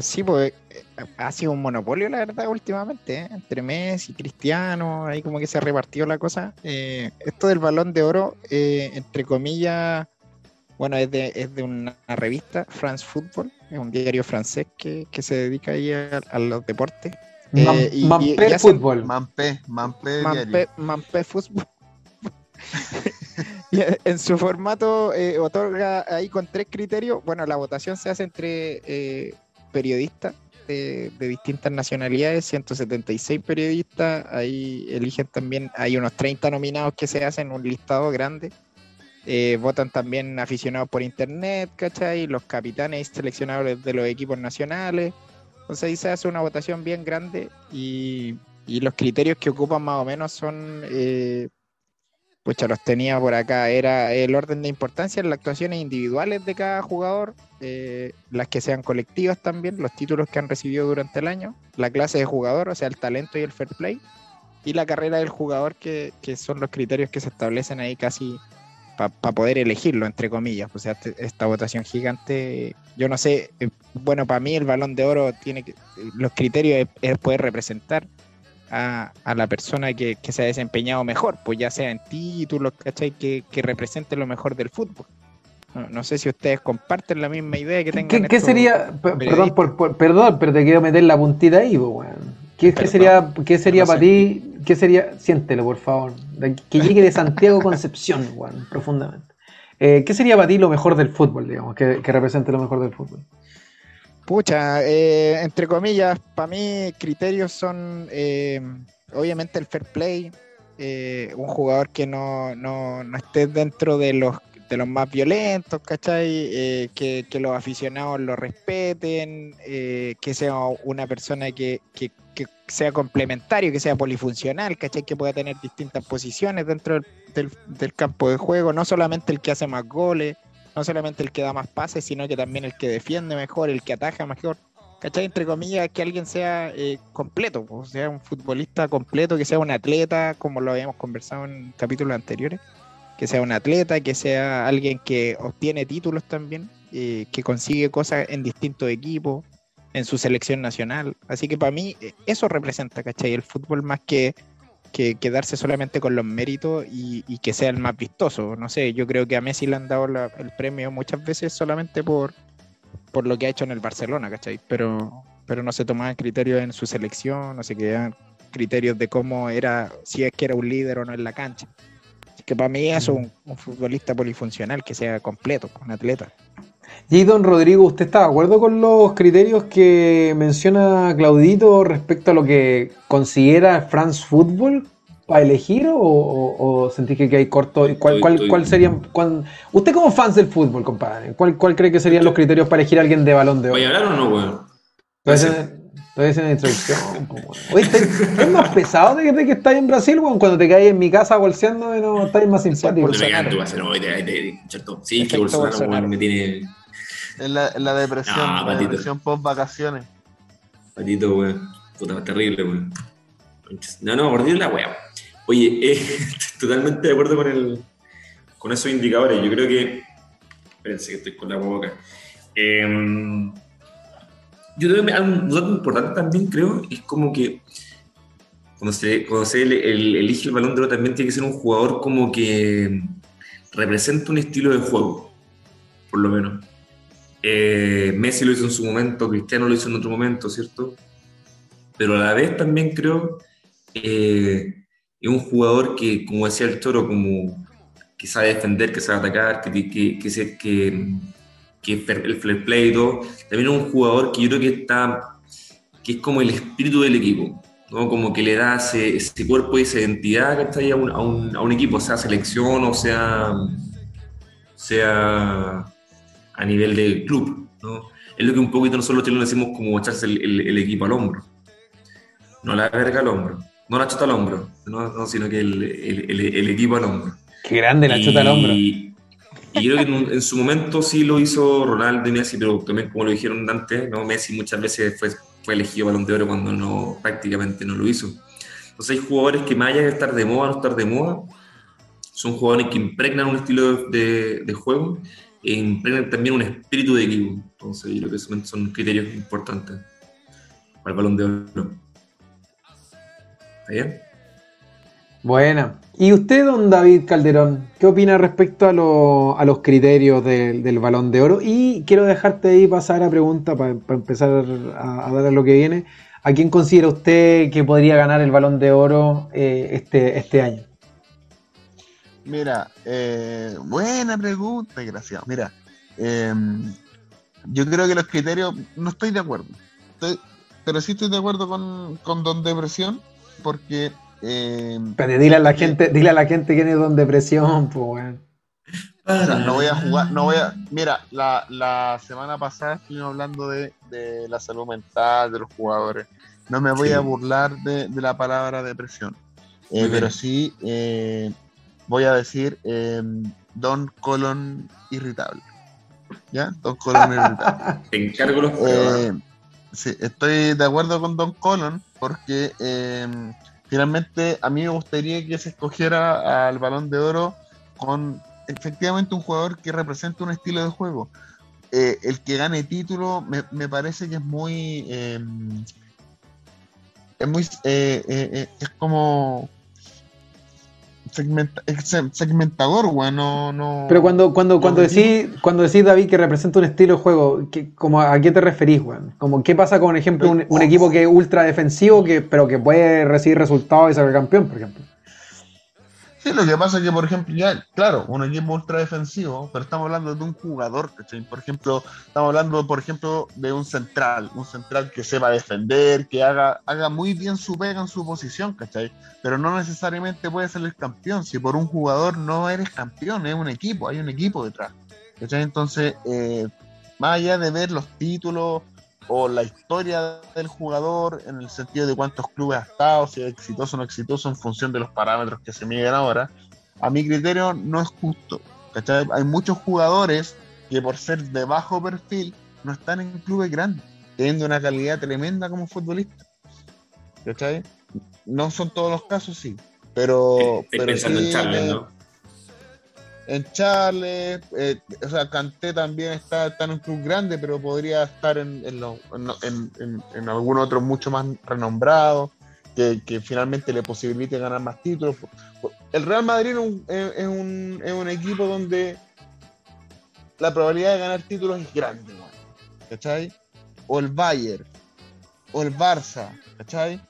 Speaker 3: sí, pues eh, ha sido un monopolio, la verdad, últimamente, ¿eh? entre Messi Cristiano, ahí como que se ha repartido la cosa. Eh, esto del balón de oro, eh, entre comillas, bueno, es de, es de una revista, France Football, es un diario francés que, que se dedica ahí a, a los deportes. Eh,
Speaker 1: Man-
Speaker 3: y- y-
Speaker 1: Fútbol.
Speaker 2: Mampe
Speaker 3: Fútbol. Y en su formato eh, otorga ahí con tres criterios. Bueno, la votación se hace entre eh, periodistas de, de distintas nacionalidades, 176 periodistas. Ahí eligen también, hay unos 30 nominados que se hacen, un listado grande. Eh, votan también aficionados por internet, ¿cachai? Los capitanes y seleccionadores de los equipos nacionales. Entonces ahí se hace una votación bien grande y, y los criterios que ocupan más o menos son, eh, pucha, los tenía por acá, era el orden de importancia en las actuaciones individuales de cada jugador, eh, las que sean colectivas también, los títulos que han recibido durante el año, la clase de jugador, o sea, el talento y el fair play, y la carrera del jugador, que, que son los criterios que se establecen ahí casi para poder elegirlo, entre comillas. O sea, este- esta votación gigante, yo no sé, eh, bueno, para mí el balón de oro tiene que, los criterios es, es poder representar a, a la persona que, que se ha desempeñado mejor, pues ya sea en títulos, ¿cachai? Que, que represente lo mejor del fútbol. No, no sé si ustedes comparten la misma idea que
Speaker 1: ¿Qué,
Speaker 3: tengan.
Speaker 1: qué- qué sería? Perdón, por, por- perdón, pero te quiero meter la puntita ahí, po, weón. ¿Qué, sería, qué sería
Speaker 3: No
Speaker 1: para ti? ¿Qué sería? Siéntelo, por favor. Que llegue de Santiago Concepción, weón, profundamente. Eh, ¿Qué sería para ti lo mejor del fútbol, digamos? Que, que represente lo mejor del fútbol.
Speaker 3: Pucha, eh, entre comillas, para mí criterios son eh, obviamente el fair play, eh, un jugador que no, no, no esté dentro de los de los más violentos, ¿cachai? Eh, que, que los aficionados lo respeten, eh, que sea una persona que, que- que sea complementario, que sea polifuncional, ¿cachai? Que pueda tener distintas posiciones dentro del, del- campo de juego, no solamente el que hace más goles, no solamente el que da más pases, sino que también el que defiende mejor, el que ataja mejor. ¿Cachai? Entre comillas, que alguien sea eh, completo, o sea, un futbolista completo, que sea un atleta, como lo habíamos conversado en capítulos anteriores, que sea un atleta, que sea alguien que obtiene títulos también, que consigue cosas en distintos equipos, en su selección nacional. Así que para mí eh, eso representa, ¿cachai? El fútbol más que, que quedarse solamente con los méritos y, que sea el más vistoso. No sé, yo creo que a Messi le han dado el premio muchas veces solamente por, por lo que ha hecho en el Barcelona, ¿cachai? Pero, pero no se tomaban criterios en su selección, no se quedaban criterios de cómo era, si es que era un líder o no en la cancha. Que para mí es un, un futbolista polifuncional, que sea completo, un atleta.
Speaker 1: Y don Rodrigo, ¿usted está de acuerdo con los criterios que menciona Claudito respecto a lo que considera France Football para elegir o, o, o sentís que, que hay corto? ¿Cuál,
Speaker 4: Estoy-
Speaker 1: cuál,
Speaker 4: estoy-
Speaker 1: cuál serían? cuál- usted como fans del fútbol, compadre, ¿cuál, cuál cree que serían los criterios para elegir a alguien de balón de oro?
Speaker 4: ¿Vaya a hablar o no, weón?
Speaker 1: Haciendo- estoy haciendo una introducción. Oye, ¿estás- ¿es más pesado de, de que estás en Brasil, weón? Cuando te caes en mi casa bolseando, no estáis más simpático.
Speaker 4: Sí, que Bolsonaro,
Speaker 3: Bolsonaro.
Speaker 4: weón, me tiene
Speaker 2: Es la, la depresión,
Speaker 4: Ah,
Speaker 2: la
Speaker 4: patito.
Speaker 2: depresión post vacaciones.
Speaker 4: patito, weón. Puta, terrible, weón. No, no, horrible la weá. Oye, eh, estoy totalmente de acuerdo con el con esos indicadores. Yo creo que. Espérense que estoy con la boca. Eh, yo creo que un dato importante también, creo, es como que cuando se, elige el balón de oro también tiene que ser un jugador como que representa un estilo de juego, por lo menos. Eh, Messi lo hizo en su momento, Cristiano lo hizo en otro momento, ¿cierto? Pero a la vez también creo eh, es un jugador que, como decía el Toro, como que sabe defender, que sabe atacar, que, que, que, se- que, que es el fair play y todo. También es un jugador que yo creo que está, que es como el espíritu del equipo, ¿no? Como que le da ese, ese cuerpo y esa identidad que está ahí a un, a un, a un equipo, sea selección o sea sea a nivel de club, ¿no? Es lo que un poquito nosotros los chilenos decimos como echarse el, el- el equipo al hombro. No la verga al hombro, no la chota al hombro, no, no, sino que el, el- el- el equipo al hombro.
Speaker 1: Qué grande la chuta al hombro.
Speaker 4: Y, creo que en, en su momento sí lo hizo Ronaldo y Messi, pero también como lo dijeron antes, ¿no? Messi muchas veces fue, fue elegido balón de oro cuando no, prácticamente no lo hizo. Entonces hay jugadores que más allá de estar de moda o no estar de moda, son jugadores que impregnan un estilo de, de juego e impregnan también un espíritu de equipo. Entonces yo creo que son criterios importantes para el balón de oro. ¿Está bien?
Speaker 1: Buena. ¿Y usted, don David Calderón, qué opina respecto a, lo- a los criterios del- balón de oro? Y quiero dejarte ahí pasar a pregunta para empezar a, dar a lo que viene. ¿A quién considera usted que podría ganar el balón de oro eh, este, este año?
Speaker 2: Mira, eh, buena pregunta, desgraciado. Mira, eh, yo creo que los criterios, no estoy de acuerdo, pero sí estoy de acuerdo con, con Don Depresión, porque eh,
Speaker 1: Pero dile a la gente, dile a la gente quién es don depresión, pues weón.
Speaker 2: o sea, no voy a jugar, no voy a. Mira, la, la semana pasada estuvimos hablando de, de la salud mental de los jugadores. No me voy
Speaker 4: Sí.
Speaker 2: a burlar de, de la palabra depresión, Eh, pero sí eh, voy a decir eh, Don Colon irritable. ¿Ya? Don Colon irritable.
Speaker 4: Te encargo los.
Speaker 2: Eh, sí, estoy de acuerdo con Don Colon porque eh, finalmente a mí me gustaría que se escogiera al balón de oro con efectivamente un jugador que represente un estilo de juego. Eh, el que gane título me, me parece que es muy... eh, es muy... eh, eh, es como... segmenta- se- segmentador, güey, no, no...
Speaker 1: Pero cuando, cuando, cuando decís, cuando decís, David, que representa un estilo de juego, ¿qué- como, ¿a qué te referís, weón? Como, ¿Qué pasa con, por ejemplo, un, un equipo que es ultra defensivo, que, pero que puede recibir resultados y ser campeón, por ejemplo?
Speaker 2: Sí, lo que pasa es que, por ejemplo, ya, claro, un equipo ultra defensivo, pero estamos hablando de un jugador, ¿cachai? Por ejemplo, estamos hablando, por ejemplo, de un central, un central que sepa defender, que haga, haga muy bien su pega en su posición. Pero no necesariamente puede ser el campeón, si por un jugador no eres campeón, es un equipo, hay un equipo detrás, ¿cachai? Entonces, eh, más allá de ver los títulos o la historia del jugador en el sentido de cuántos clubes ha estado, si es exitoso o no exitoso en función de los parámetros que se miden ahora, a mi criterio no es justo. ¿cachai? Hay muchos jugadores que por ser de bajo perfil no están en clubes grandes, teniendo una calidad tremenda como futbolista. ¿Cachai? No son todos los casos, sí. Pero,
Speaker 4: Estoy
Speaker 2: pero
Speaker 4: pensando
Speaker 2: sí,
Speaker 4: en Charles,
Speaker 2: eh,
Speaker 4: ¿no?
Speaker 2: En Charles, eh, o sea, Kanté también está, está en un club grande, pero podría estar en, en, lo- en, en- algún otro mucho más renombrado, que, que finalmente le posibilite ganar más títulos. El Real Madrid es un, es- un, es un equipo donde la probabilidad de ganar títulos es grande, ¿cachai? O el Bayern, o el Barça, ¿cachai?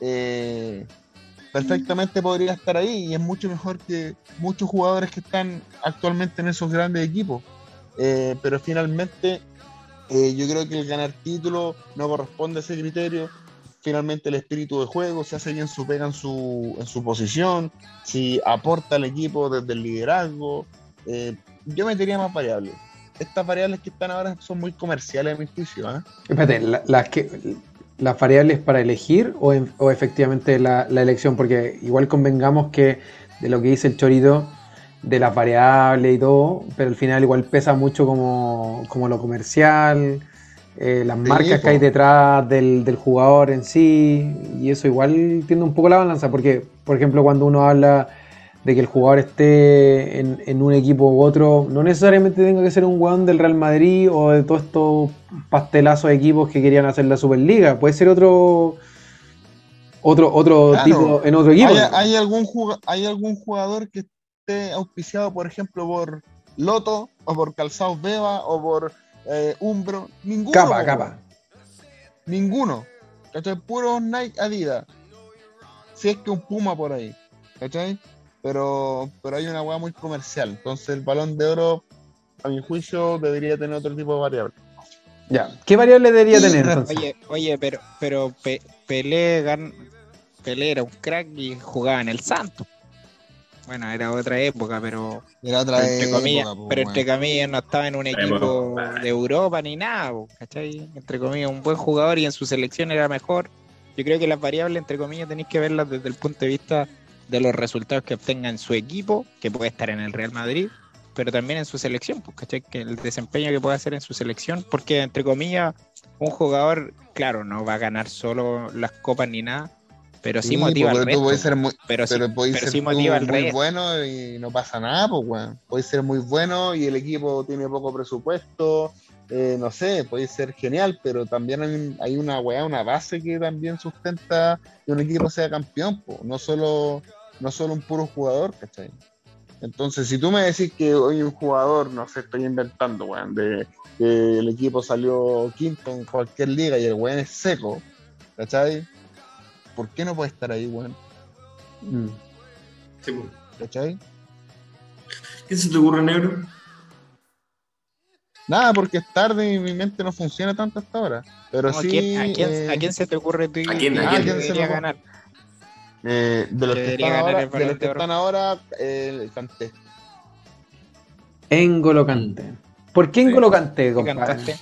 Speaker 2: Eh, perfectamente podría estar ahí y es mucho mejor que muchos jugadores que están actualmente en esos grandes equipos. Eh, pero finalmente eh, yo creo que el ganar título no corresponde a ese criterio. Finalmente el espíritu de juego, si hace bien su pega en su, en su posición, si aporta al equipo desde el liderazgo. eh, yo metería más variables. Estas variables que están ahora son muy comerciales a mi juicio.
Speaker 1: Espérate, la- las que las variables para elegir o, en- o efectivamente la, la elección, porque igual convengamos que de lo que dice el chorito, de las variables y todo, pero al final igual pesa mucho como, como lo comercial, eh, las
Speaker 2: Sí,
Speaker 1: marcas que hay detrás del, del jugador en sí, y eso igual tiende un poco la balanza, porque por ejemplo cuando uno habla de que el jugador esté en, en un equipo u otro, no necesariamente tenga que ser un weón del Real Madrid o de todos estos pastelazos de equipos que querían hacer la Superliga. Puede ser otro otro otro
Speaker 2: Claro.
Speaker 1: tipo en otro equipo.
Speaker 2: ¿Hay, hay algún ¿Hay algún jugador que esté auspiciado, por ejemplo, por Loto, o por Calzados Beba, o por eh, Umbro? Ninguno.
Speaker 1: capa, capa.
Speaker 2: Ninguno. ¿Cachai? Puro Nike Adidas. Si es que un Puma por ahí. ¿Cachai? Pero, pero hay una weá muy comercial. Entonces el balón de oro, a mi juicio, debería tener otro tipo de variable.
Speaker 1: Ya. ¿Qué variable debería tener entonces?
Speaker 3: Oye, oye, pero, pero Pe- Pelé, gan- Pelé era un crack y jugaba en el Santo. Bueno, era otra época, pero
Speaker 2: Era otra
Speaker 3: Pero entre,
Speaker 2: época,
Speaker 3: comillas,
Speaker 2: po,
Speaker 3: pero entre comillas no estaba en un equipo de Europa ni nada, po, ¿cachai? Entre comillas, un buen jugador y en su selección era mejor. Yo creo que las variables, entre comillas, tenéis que verlas desde el punto de vista de los resultados que obtenga en su equipo, que puede estar en el Real Madrid, pero también en su selección, pues, ¿cachai? Que el desempeño que puede hacer en su selección, porque entre comillas, un jugador, claro, no va a ganar solo las copas ni nada, pero sí, motiva
Speaker 2: po,
Speaker 3: al resto.
Speaker 2: ser muy,
Speaker 3: pero sí,
Speaker 2: pero ser
Speaker 3: sí motiva al
Speaker 2: muy
Speaker 3: resto.
Speaker 2: bueno y no pasa nada, pues, weón. Podéis ser muy bueno y el equipo tiene poco presupuesto, eh, no sé, podéis ser genial, pero también hay, un- hay una weá, una base que también sustenta que un equipo sea campeón, po. no solo no solo un puro jugador, ¿cachai? Entonces, si tú me decís que hoy un jugador, no sé, estoy inventando, weón, de que el equipo salió quinto en cualquier liga y el weón es seco, ¿cachai? ¿Por qué no puede estar ahí, weón?
Speaker 1: Mm.
Speaker 4: Sí.
Speaker 2: ¿Cachai?
Speaker 4: ¿Qué se te ocurre, negro?
Speaker 2: Nada, porque es tarde y mi mente no funciona tanto hasta ahora. Pero
Speaker 3: ¿Cómo,
Speaker 2: sí.
Speaker 3: ¿a, quién, a, quién,
Speaker 2: eh,
Speaker 3: a quién se te ocurre tú
Speaker 4: ¿A quién, a
Speaker 2: quién?
Speaker 3: debería
Speaker 2: se me ocurre?
Speaker 3: ganar?
Speaker 2: Eh, de los
Speaker 3: que
Speaker 2: están
Speaker 3: ganar
Speaker 2: ahora,
Speaker 3: el
Speaker 2: de los que están ahora, eh, Kanté.
Speaker 1: N'Golo Kanté. ¿Por qué
Speaker 4: Sí.
Speaker 1: N'Golo Kanté,
Speaker 3: ¿Qué
Speaker 1: compadre?
Speaker 3: cantaste?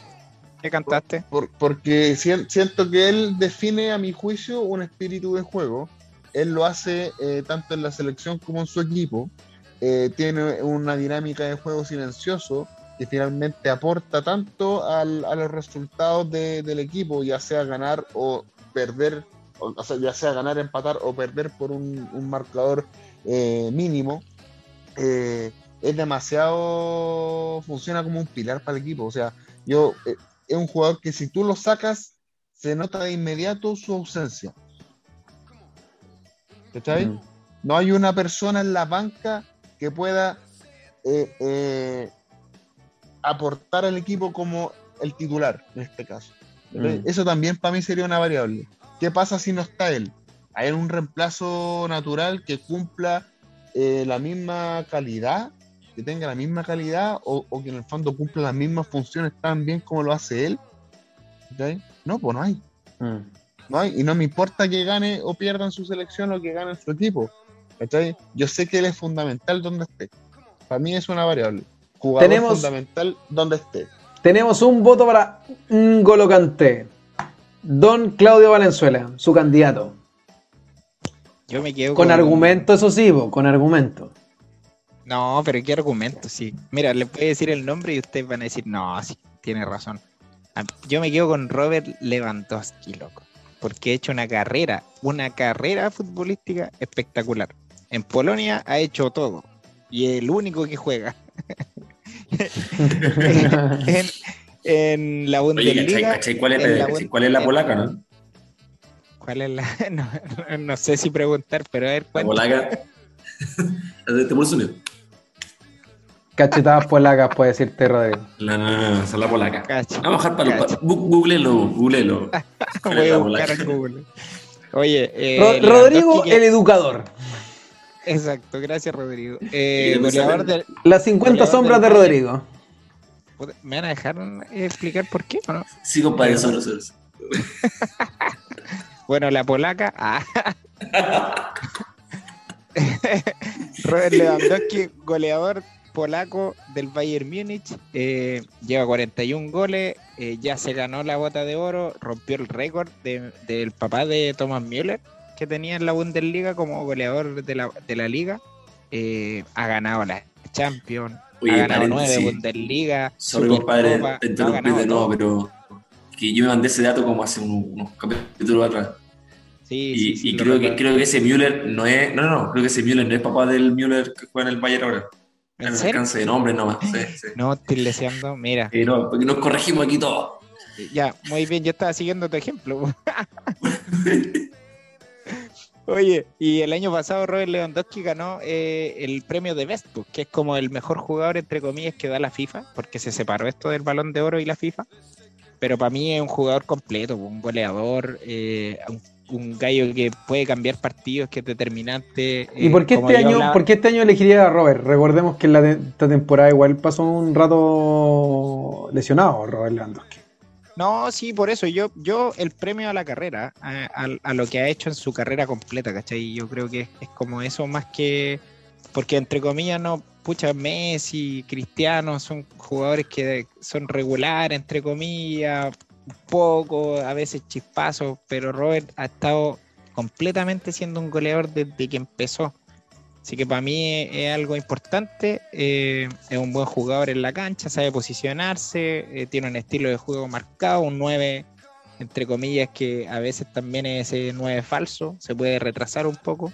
Speaker 3: ¿Qué cantaste?
Speaker 2: Por- porque sien- siento que él define, a mi juicio, un espíritu de juego. Él lo hace eh, tanto en la selección como en su equipo. Eh, tiene una dinámica de juego silencioso que finalmente aporta tanto al- a los resultados de- del equipo, ya sea ganar o perder, o, o sea, ya sea ganar, empatar o perder por un, un marcador eh, mínimo. Eh, es demasiado, funciona como un pilar para el equipo. O sea, yo, eh, es un jugador que si tú lo sacas, se nota de inmediato su ausencia. ¿Cachai?
Speaker 1: Mm.
Speaker 2: No hay una persona en la banca que pueda aportar al equipo como el titular, en este caso.
Speaker 1: Mm.
Speaker 2: Eso también para mí sería una variable. ¿Qué pasa si no está él? ¿Hay un reemplazo natural que cumpla eh, la misma calidad? que tenga la misma calidad o, o que en el fondo cumpla las mismas funciones tan bien como lo hace él. ¿Cachai? No, pues no hay.
Speaker 1: Mm.
Speaker 2: No hay. Y no me importa que gane o pierda en su selección o que gane en su equipo. ¿Cachai? Yo sé que él es fundamental donde esté. Para mí es una variable. Jugador
Speaker 1: Tenemos-
Speaker 2: fundamental donde esté.
Speaker 1: Tenemos un voto para N'Golo Kanté. Don Claudio Valenzuela, su candidato.
Speaker 3: Yo me quedo
Speaker 1: Con argumento, eso sí, po, con argumento.
Speaker 3: No, pero qué argumento, sí. Mira, le voy a decir el nombre y ustedes van a decir, no, sí, tiene razón. Ah, Yo me quedo con Robert Lewandowski, loco. Porque ha hecho una carrera, una carrera futbolística espectacular. En Polonia ha hecho todo. Y el único que juega. en, en la
Speaker 4: Oye, ¿cachai,
Speaker 3: Bundesliga.
Speaker 4: cachai cuál, es,
Speaker 3: la
Speaker 4: cuál es la polaca, no?
Speaker 3: ¿Cuál es la.? No, no- sé si preguntar, pero a ver
Speaker 4: La
Speaker 3: cuál.
Speaker 4: polaca. Te pulso mío.
Speaker 1: Cachetadas polacas, puede decirte Rodrigo.
Speaker 4: La, no, no, no, esa es la polaca. Vamos a bajar para los. Googlelo, googlelo. ¿Cuál
Speaker 3: Voy a
Speaker 4: la
Speaker 3: buscar
Speaker 4: polaca?
Speaker 3: en Google. Oye, eh,
Speaker 1: Rodrigo, el educador.
Speaker 3: Exacto, gracias Rodrigo. Eh.
Speaker 1: Las 50
Speaker 3: Goleador
Speaker 1: sombras de. Rodrigo.
Speaker 3: ¿Me van a dejar eh, explicar por qué o no?
Speaker 4: Sí, compadre, eso, eso.
Speaker 3: Bueno, la polaca. Ah. Robert Lewandowski, goleador polaco del Bayern Múnich, eh, lleva 41 goles, eh, ya se ganó la bota de oro, rompió el récord de- del papá de Thomas Müller, que tenía en la Bundesliga como goleador de la, de la liga. Eh, ha ganado la Champions,
Speaker 4: Oye,
Speaker 3: ha ganado nueve. Bundesliga,
Speaker 4: Sorry, compadre, te interrumpí de nuevo,
Speaker 3: todo.
Speaker 4: pero que yo me mandé ese dato como hace un- unos capítulos atrás.
Speaker 3: Sí,
Speaker 4: Y,
Speaker 3: sí, sí,
Speaker 4: y
Speaker 3: lo
Speaker 4: creo, que, creo que ese Müller no es. No, no, no, creo que ese Müller no es papá del Müller que juega en el Bayern ahora.
Speaker 3: ¿En
Speaker 4: el alcance de nombre nomás.
Speaker 3: No, estoy leseando, mira.
Speaker 4: No, porque nos corregimos aquí todos.
Speaker 3: Ya, muy bien, yo estaba siguiendo tu ejemplo. Oye, y el año pasado Robert Lewandowski ganó eh, el premio de Best, pues, que es como el mejor jugador, entre comillas, que da la FIFA, porque se separó esto del balón de oro y la FIFA. Pero para mí es un jugador completo, un goleador, eh, un, un gallo que puede cambiar partidos, que es determinante.
Speaker 1: ¿Y
Speaker 3: eh,
Speaker 1: por qué,
Speaker 3: como
Speaker 1: este año,
Speaker 3: hablaba-
Speaker 1: por qué este año elegiría a Robert? Recordemos que en la te- esta temporada igual pasó un rato lesionado Robert Lewandowski.
Speaker 3: No, sí, por eso yo, yo el premio a la carrera, a, lo que ha hecho en su carrera completa, ¿cachai? Yo creo que es, es como eso más que porque entre comillas no, pucha, Messi, Cristiano son jugadores que son regulares, entre comillas, poco, a veces chispazos, pero Robert ha estado completamente siendo un goleador desde que empezó. Así que para mí es, algo importante, eh, es un buen jugador en la cancha, sabe posicionarse, eh, tiene un estilo de juego marcado, un 9, entre comillas, que a veces también es ese 9 falso, se puede retrasar un poco,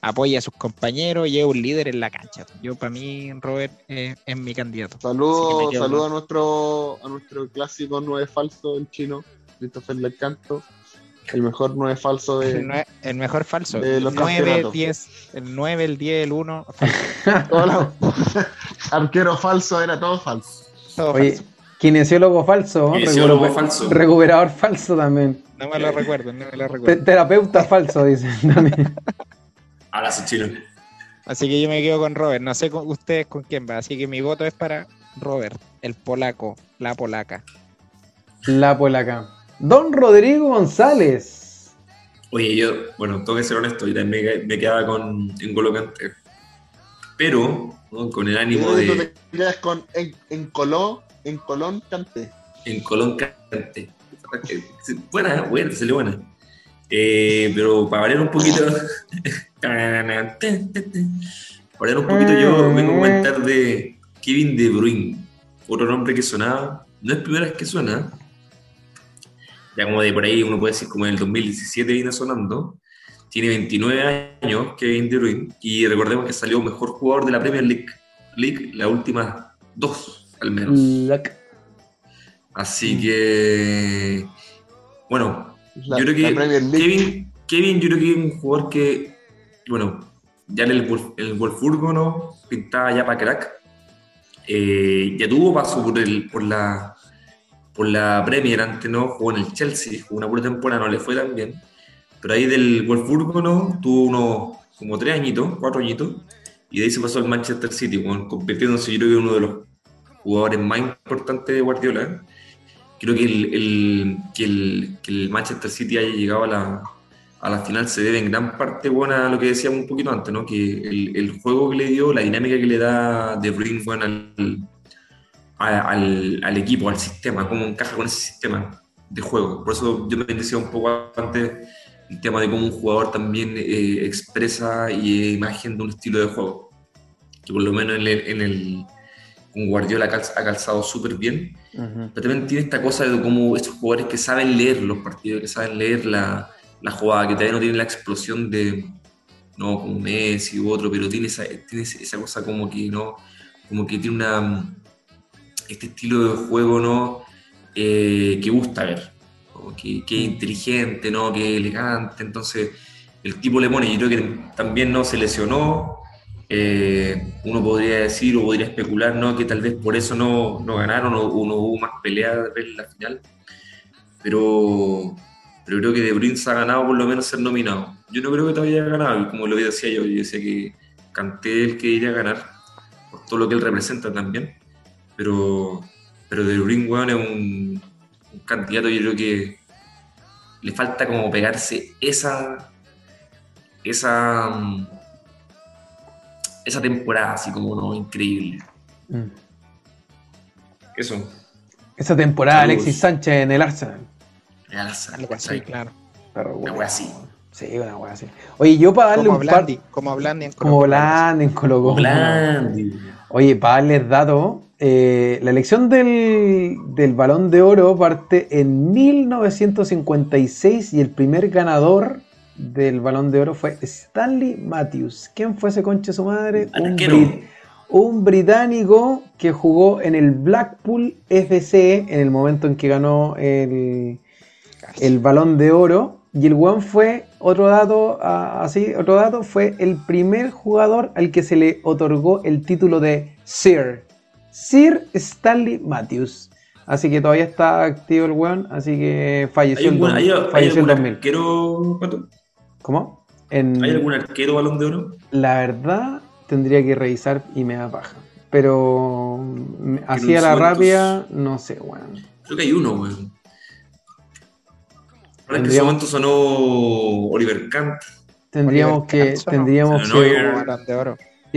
Speaker 3: apoya a sus compañeros y es un líder en la cancha. Yo para mí, Robert, es mi candidato.
Speaker 2: Saludos saludo a, nuestro, a nuestro clásico 9 falso en chino, Christopher Lecanto el mejor 9 falso de.
Speaker 3: El, mejor falso. De los el 9, 10, el 9, el 10, el 1.
Speaker 2: Arquero falso era todo falso.
Speaker 1: Todo Oye, kinesiólogo falso,
Speaker 4: kinesiólogo falso.
Speaker 1: Recuperador falso también.
Speaker 3: No me lo recuerdo, no me lo recuerdo.
Speaker 1: terapeuta falso, dicen también.
Speaker 4: Ahora sí, chino.
Speaker 3: Así que yo me quedo con Robert. No sé con ustedes con quién va. Así que mi voto es para Robert, el polaco, la polaca.
Speaker 1: La polaca. Don Rodrigo González.
Speaker 4: Oye, yo, bueno, tengo que ser honesto, yo también me, quedaba con Engolo Pero, con el ánimo de.
Speaker 2: Te quedas con en, en, Colón, en Colón Cante.
Speaker 4: En Colón Cante. Buena, buena, salió buena. Eh, pero para variar un poquito. para variar un poquito, yo vengo a comentar de Kevin De Bruyne. Otro nombre que sonaba. No es primera vez que suena, ya como de por ahí uno puede decir como en el 2017 viene sonando, tiene 29 años Kevin De Bruyne y recordemos que salió mejor jugador de la Premier League, League las últimas dos al menos. Así mm. que, bueno, yo creo que Kevin, Kevin, yo creo que es un jugador que, bueno, ya en el, el Wolfsburgo, ¿no? Pintaba ya para crack. Eh, ya tuvo paso por, el, por la por la Premier antes, ¿no? Jugó en el Chelsea, jugó una buena temporada, no le fue tan bien. Pero ahí del Wolfsburgo, ¿no? Tuvo unos como tres añitos, cuatro añitos, y de ahí se pasó al Manchester City, convirtiéndose yo creo que uno de los jugadores más importantes de Guardiola. Creo que el, que el, Manchester City haya llegado a la, a la final se debe en gran parte bueno, a lo que decíamos un poquito antes, ¿no? que el, el, juego que le dio, la dinámica que le da De Bruyne bueno, al, al, al, equipo, al sistema, cómo encaja con ese sistema de juego. Por eso yo me decía un poco antes el tema de cómo un jugador también eh, expresa y imagen de un estilo de juego. Que por lo menos en el, en el con Guardiola ha calzado súper bien, pero también tiene esta cosa de cómo estos jugadores que saben leer los partidos, que saben leer la, la jugada, que todavía no tienen la explosión de, no, como Messi u otro, pero tiene esa, tiene esa cosa como que, ¿no? Como que tiene una, este estilo de juego ¿no? Eh, que gusta ver, que, que, es inteligente, ¿no? que elegante, entonces el tipo le pone, yo creo que también no se lesionó, eh, uno podría decir o podría especular ¿no? que tal vez por eso no, no ganaron o, no hubo más pelea en la final, pero, pero creo que De Bruyne ha ganado por lo menos ser nominado. Yo no creo que todavía haya ganado, como lo decía yo, yo decía que Canté el que iría a ganar, por todo lo que él representa también pero, pero De Bruyne, weón, es un, candidato, yo creo que le falta como pegarse esa, esa, esa temporada así como no increíble. Mm. Eso.
Speaker 1: Esa temporada Alexis Sánchez en el Arsenal.
Speaker 4: El Arsenal,
Speaker 3: algo así, claro.
Speaker 4: una wea así.
Speaker 1: Sí, una wea así. Oye, yo para darle un
Speaker 3: Blandi, par... Como Blandi en
Speaker 1: Colo Como Blandi en Colo Oye, para darles datos, eh, la elección del, balón de oro parte en 1956 y el primer ganador del balón de oro fue Stanley Matthews. ¿Quién fue ese conche su madre? Un, británico que jugó en el Blackpool FC en el momento en que ganó el, el balón de oro. Y el one fue, otro dato, así, otro dato, fue el primer jugador al que se le otorgó el título de Sir Sir Stanley Matthews. Así que todavía está activo el weón, así que falleció, el, falleció el 2000.
Speaker 4: Arquero,
Speaker 1: ¿Cómo?
Speaker 4: ¿Hay algún arquero balón de oro?
Speaker 1: La verdad, tendría que revisar y me da paja. Pero así a la rabia, no sé, weón.
Speaker 4: Creo que hay uno, weón. En ese momento sonó Oliver Kant.
Speaker 1: Tendríamos que. Tendríamos que.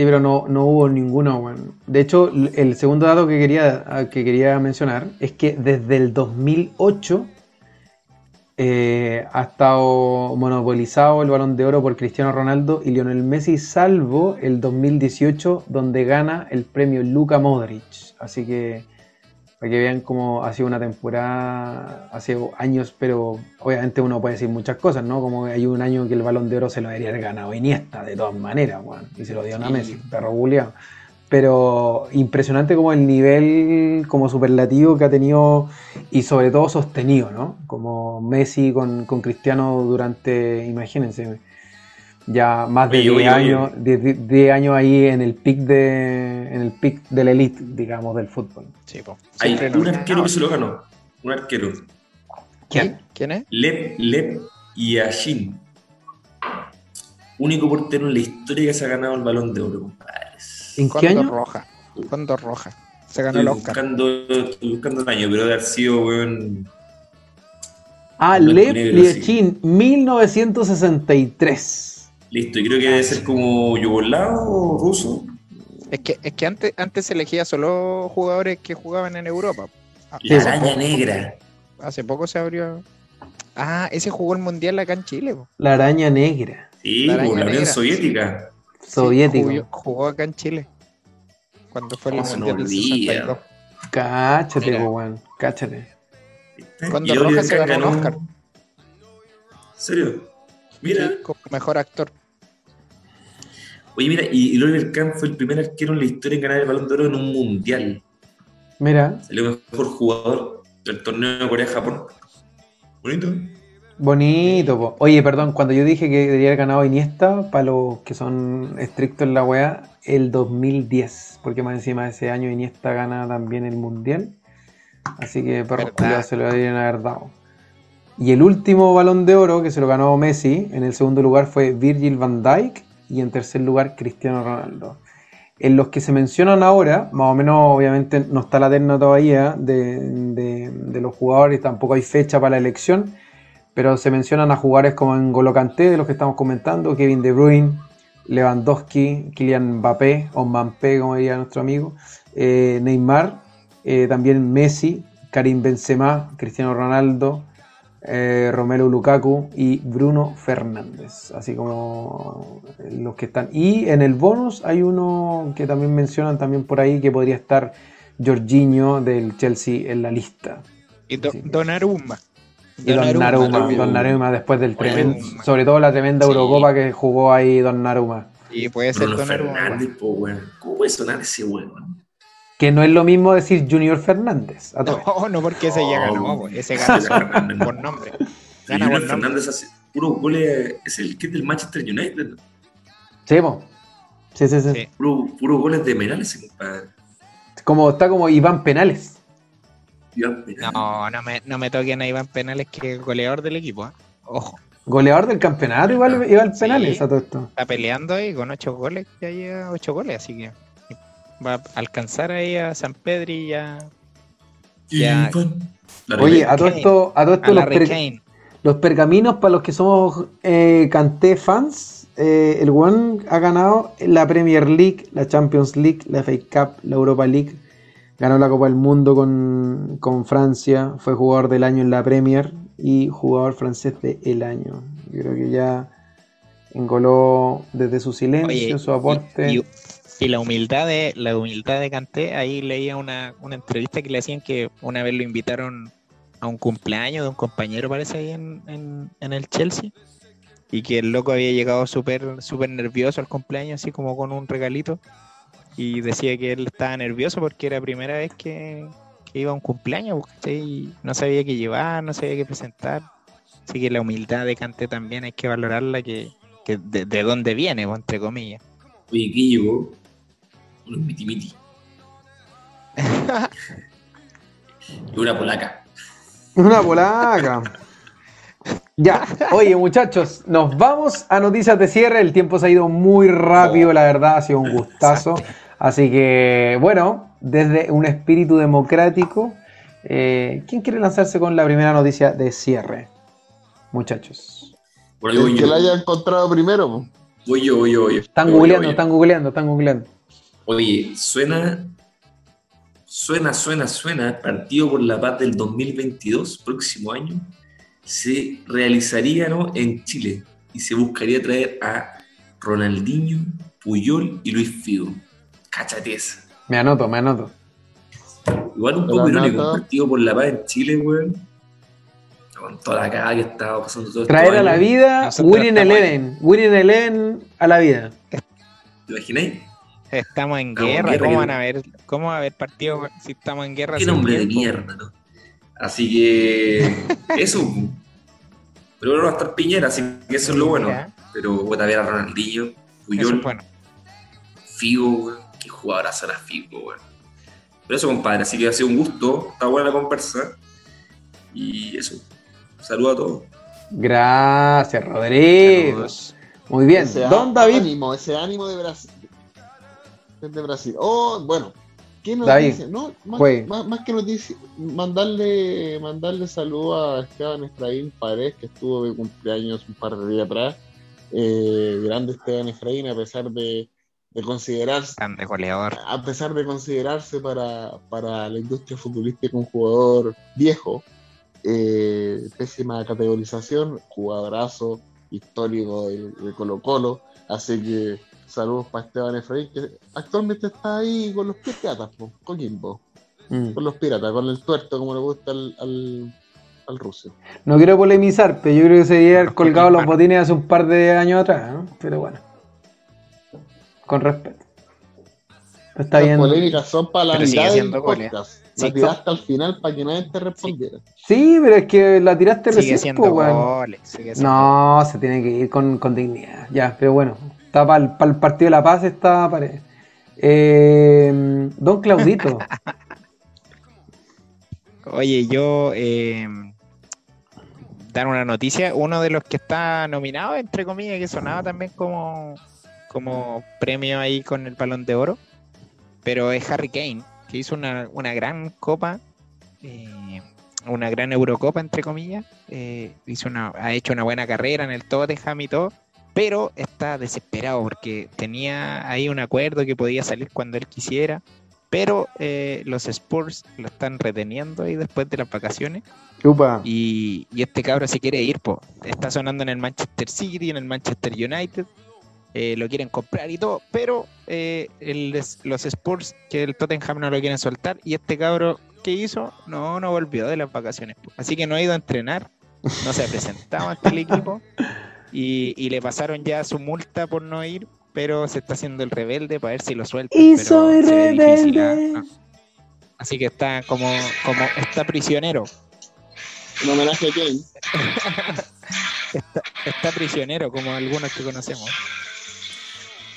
Speaker 1: Pero no, no hubo ninguno, weón. De hecho, el segundo dato que quería, que quería mencionar es que desde el 2008 eh, ha estado monopolizado el balón de oro por Cristiano Ronaldo y Lionel Messi, salvo el 2018, donde gana el premio Luka Modric. Así que para que vean cómo ha sido una temporada hace años, pero obviamente uno puede decir muchas cosas, ¿no? Como hay un año que el balón de oro se lo debería haber ganado Iniesta, de todas maneras, weón, y se lo dio a
Speaker 3: Sí.
Speaker 1: Messi, perro culiao. Pero impresionante como el nivel como superlativo que ha tenido y sobre todo sostenido, ¿no? Como Messi con, con Cristiano durante, imagínense, ya más de
Speaker 4: Oye,
Speaker 1: 10
Speaker 4: oye,
Speaker 1: años, 10 10 años ahí en el pic de en el pic de la elite, digamos, del fútbol.
Speaker 3: Sí.
Speaker 4: Hay un arquero que se lo ganó. Un arquero.
Speaker 1: ¿Quién?
Speaker 3: ¿Quién es?
Speaker 4: Lep, Lep Yashin. Único portero en la historia que se ha ganado el balón de oro, compadres.
Speaker 1: ¿En qué año?
Speaker 3: rojas. Con dos rojas. Se ganó
Speaker 4: Estoy
Speaker 3: el Oscar.
Speaker 4: buscando, estoy buscando el año, pero debe haber sido, weón.
Speaker 1: Ah,
Speaker 4: y negro,
Speaker 1: Liechin, 1963.
Speaker 4: Listo, y creo que debe ser como yugoslavo o ruso.
Speaker 3: Es que, es que antes, antes se elegía solo jugadores que jugaban en Europa. Ah,
Speaker 4: La
Speaker 3: hace
Speaker 4: araña
Speaker 3: poco-
Speaker 4: negra.
Speaker 3: Hace poco se abrió. Ah, ese jugó el mundial acá en Chile. po.
Speaker 1: La araña negra.
Speaker 4: Sí,
Speaker 3: La araña
Speaker 4: la Unión. Soviética.
Speaker 1: Soviético.
Speaker 3: Sí, jugó, jugó acá en Chile. Cuando fue el
Speaker 4: ¿Cómo se
Speaker 3: mundial del? 62.
Speaker 1: Cáchate, weón. Cáchate.
Speaker 3: Cuando Rojas se ganó un Oscar.
Speaker 4: ¿En serio? Mira.
Speaker 3: Sí, como mejor actor.
Speaker 4: Oye, mira, y, y Oliver Kahn fue el primer arquero en la historia en ganar el balón de oro en un mundial.
Speaker 1: Mira,
Speaker 4: Salió mejor jugador del torneo de Corea-Japón. Bonito.
Speaker 1: bonito, po. Oye, perdón, cuando yo dije que debería haber ganado Iniesta, para los que son estrictos en la weá, el 2010. Porque más encima de ese año Iniesta gana también el Mundial. Así que perros culiados se lo deberían haber dado. Y el último balón de oro que se lo ganó Messi, en el segundo lugar fue Virgil van Dijk y en tercer lugar Cristiano Ronaldo. En los que se mencionan ahora, más o menos obviamente no está la terna todavía de, de- los jugadores, tampoco hay fecha para la elección, pero se mencionan a jugadores como N'Golo Kanté, de los que estamos comentando, Kevin De Bruyne, Lewandowski, Kylian Mbappé, o Mbappé, como diría nuestro amigo, eh, Neymar, eh, también Messi, Karim Benzema, Cristiano Ronaldo, eh, Romelu Lukaku y Bruno Fernández, así como los que están. Y en el bonus hay uno que también mencionan también por ahí que podría estar Jorginho del Chelsea en la lista.
Speaker 3: Y Do-. Donnarumma.
Speaker 1: Y Donnarumma,
Speaker 4: Donnarumma.
Speaker 1: Después del tremendo, sobre todo la tremenda
Speaker 3: Sí.
Speaker 1: Eurocopa que jugó ahí Donnarumma.
Speaker 3: Y puede ser
Speaker 4: Bruno
Speaker 3: Donnarumma.
Speaker 4: Fernández, po, weón. ¿Cómo puede sonar ese weón?
Speaker 1: Que no es lo mismo decir Junior Fernández. a todo esto.
Speaker 3: No, no, porque ese ya ganó. Ese ganó
Speaker 4: Ese
Speaker 3: por, nombre.
Speaker 4: Sí,
Speaker 3: Gana
Speaker 4: Junior
Speaker 3: por nombre.
Speaker 4: Fernández hace puros goles. Es el que es del Manchester United.
Speaker 1: Sí, sí, sí, sí.
Speaker 3: Sí.
Speaker 4: Puro, puros goles de penal ese compadre.
Speaker 1: Como, está como Iván Penales.
Speaker 4: Iván Penal.
Speaker 3: No, no me, no me toquen a Iván Penales, que es goleador del equipo. ¿eh? Ojo,
Speaker 1: Goleador del campeonato, igual Iván
Speaker 3: Sí.
Speaker 1: Penales a todo esto.
Speaker 3: está peleando ahí con ocho goles, ya lleva ocho goles, así que va a alcanzar ahí a San Pedro y a, Ya.
Speaker 1: Oye, a todo esto, a todo esto
Speaker 3: a
Speaker 1: los, per- los pergaminos para los que somos eh, Kanté fans, eh, el One ha ganado la Premier League, la Champions League, la FA Cup, la Europa League, ganó la Copa del Mundo con, con Francia, fue jugador del año en la Premier y jugador francés del año. Yo creo que ya engoló desde su silencio,
Speaker 3: Oye,
Speaker 1: su aporte.
Speaker 3: Y, y- y la humildad de la humildad de Kanté, ahí leía una, una entrevista que le hacían que una vez lo invitaron a un cumpleaños de un compañero, parece, ahí en, en, el Chelsea, y que el loco había llegado súper súper nervioso al cumpleaños, así como con un regalito, y decía que él estaba nervioso porque era la primera vez que, que iba a un cumpleaños, y no sabía qué llevar, no sabía qué presentar. Así que la humildad de Kanté también hay que valorarla, que, que de, de dónde viene, pues, entre comillas.
Speaker 4: Oye, ¿qué llegó? Unos miti miti. y una polaca.
Speaker 1: Una polaca. Ya, oye muchachos, nos vamos a noticias de cierre. El tiempo se ha ido muy rápido, la verdad, ha sido un gustazo. Así que, bueno, desde un espíritu democrático, eh, ¿quién quiere lanzarse con la primera noticia de cierre? Muchachos.
Speaker 2: El que la haya encontrado primero.
Speaker 4: Voy yo, voy yo, voy yo.
Speaker 1: Están googleando, están googleando, están googleando.
Speaker 4: Oye, suena, suena, suena, suena, partido por la paz del 2022, próximo año, se realizaría ¿no? en Chile y se buscaría traer a Ronaldinho, Puyol y Luis Figo. Cáchate esa.
Speaker 1: Me anoto, me anoto.
Speaker 4: Igual un poco
Speaker 2: no,
Speaker 4: irónico, partido por la paz en Chile, weón. Con toda la cagada que estaba pasando todo
Speaker 1: Traer
Speaker 4: estos
Speaker 1: a la vida Winning. Eleven. Winning Eleven a la vida.
Speaker 4: ¿Te imagináis?
Speaker 3: Estamos en
Speaker 4: Estamos en
Speaker 3: guerra.
Speaker 4: guerra,
Speaker 3: ¿Cómo van a ver? ¿Cómo va a haber partido si estamos en guerra?
Speaker 4: Qué nombre de mierda, ¿no? Así que eso. Pero ahora va a estar Piñera, así que eso es lo bueno. Pero voy a ver a Ronaldinho, Puyol,
Speaker 3: es bueno.
Speaker 4: Figo, weón. Qué jugadora será Figo, weón. Pero eso, compadre, así que ha sido un gusto. Está buena la conversa. Y eso. Saludos a todos.
Speaker 1: Gracias, Rodrigo.
Speaker 3: Saludos.
Speaker 1: Muy bien.
Speaker 2: Ese
Speaker 1: Don David.
Speaker 2: ánimo, ese ánimo de Brasil. De Brasil. Oh, bueno. ¿Qué
Speaker 1: David,
Speaker 2: noticia? No, más,
Speaker 1: juegue.
Speaker 2: más, más que noticia, mandarle, mandarle saludo a Esteban Efraín Paredes, que estuvo de cumpleaños un par de días atrás. Eh, grande Esteban Efraín, a pesar de, de considerarse,
Speaker 3: Grande goleador.
Speaker 2: a pesar de considerarse para, para la industria futbolística un jugador viejo, eh, pésima categorización, jugadorazo histórico de, de Colo Colo, así que saludos para Esteban Efraín, que actualmente está ahí con los piratas, po, con Kimbo,
Speaker 1: Mm.
Speaker 2: con los piratas, con el tuerto como le gusta al, al, al ruso.
Speaker 1: No quiero polemizar, pero yo creo que se haber colgado los botines hace un par de años atrás, ¿no? Pero bueno. Con respeto. Está
Speaker 2: Las
Speaker 1: bien.
Speaker 2: polémicas son para la
Speaker 3: Pero
Speaker 2: mitad del podcast.
Speaker 3: Sí.
Speaker 2: La tiraste al final para que nadie te respondiera.
Speaker 1: Sí, pero es que la tiraste
Speaker 3: Sigue
Speaker 1: recién,
Speaker 3: siendo
Speaker 1: po, weón.
Speaker 3: goles. Sigue siendo
Speaker 1: No, se tiene que ir con, con dignidad. Ya, pero bueno. Está para el, partido de la paz, está pared. Eh, don Claudito.
Speaker 3: Oye, yo eh, dar una noticia, uno de los que está nominado, entre comillas, que sonaba también como, como premio ahí con el balón de oro, pero es Harry Kane, que hizo una, una gran copa, eh, una gran Eurocopa, entre comillas, eh, hizo una, ha hecho una buena carrera en el Tottenham y todo, pero está desesperado porque tenía ahí un acuerdo que podía salir cuando él quisiera, pero eh, los Spurs lo están reteniendo ahí después de las vacaciones
Speaker 1: Upa.
Speaker 3: y, y este cabro se quiere ir, po. está sonando en el Manchester City, en el Manchester United, eh, lo quieren comprar y todo, pero eh, el- los Spurs, que el Tottenham no lo quieren soltar, y este cabro, ¿qué hizo? No, no volvió de las vacaciones, po. así que no ha ido a entrenar, no se ha presentado ante el equipo, y, y le pasaron ya su multa por no ir, pero se está haciendo el rebelde para ver si lo suelta.
Speaker 1: Y
Speaker 3: pero
Speaker 1: soy
Speaker 3: ¿ah?
Speaker 1: rebelde.
Speaker 3: No. Así que está como, como está prisionero.
Speaker 2: Un homenaje a Kane.
Speaker 3: Está, está prisionero, como algunos que conocemos.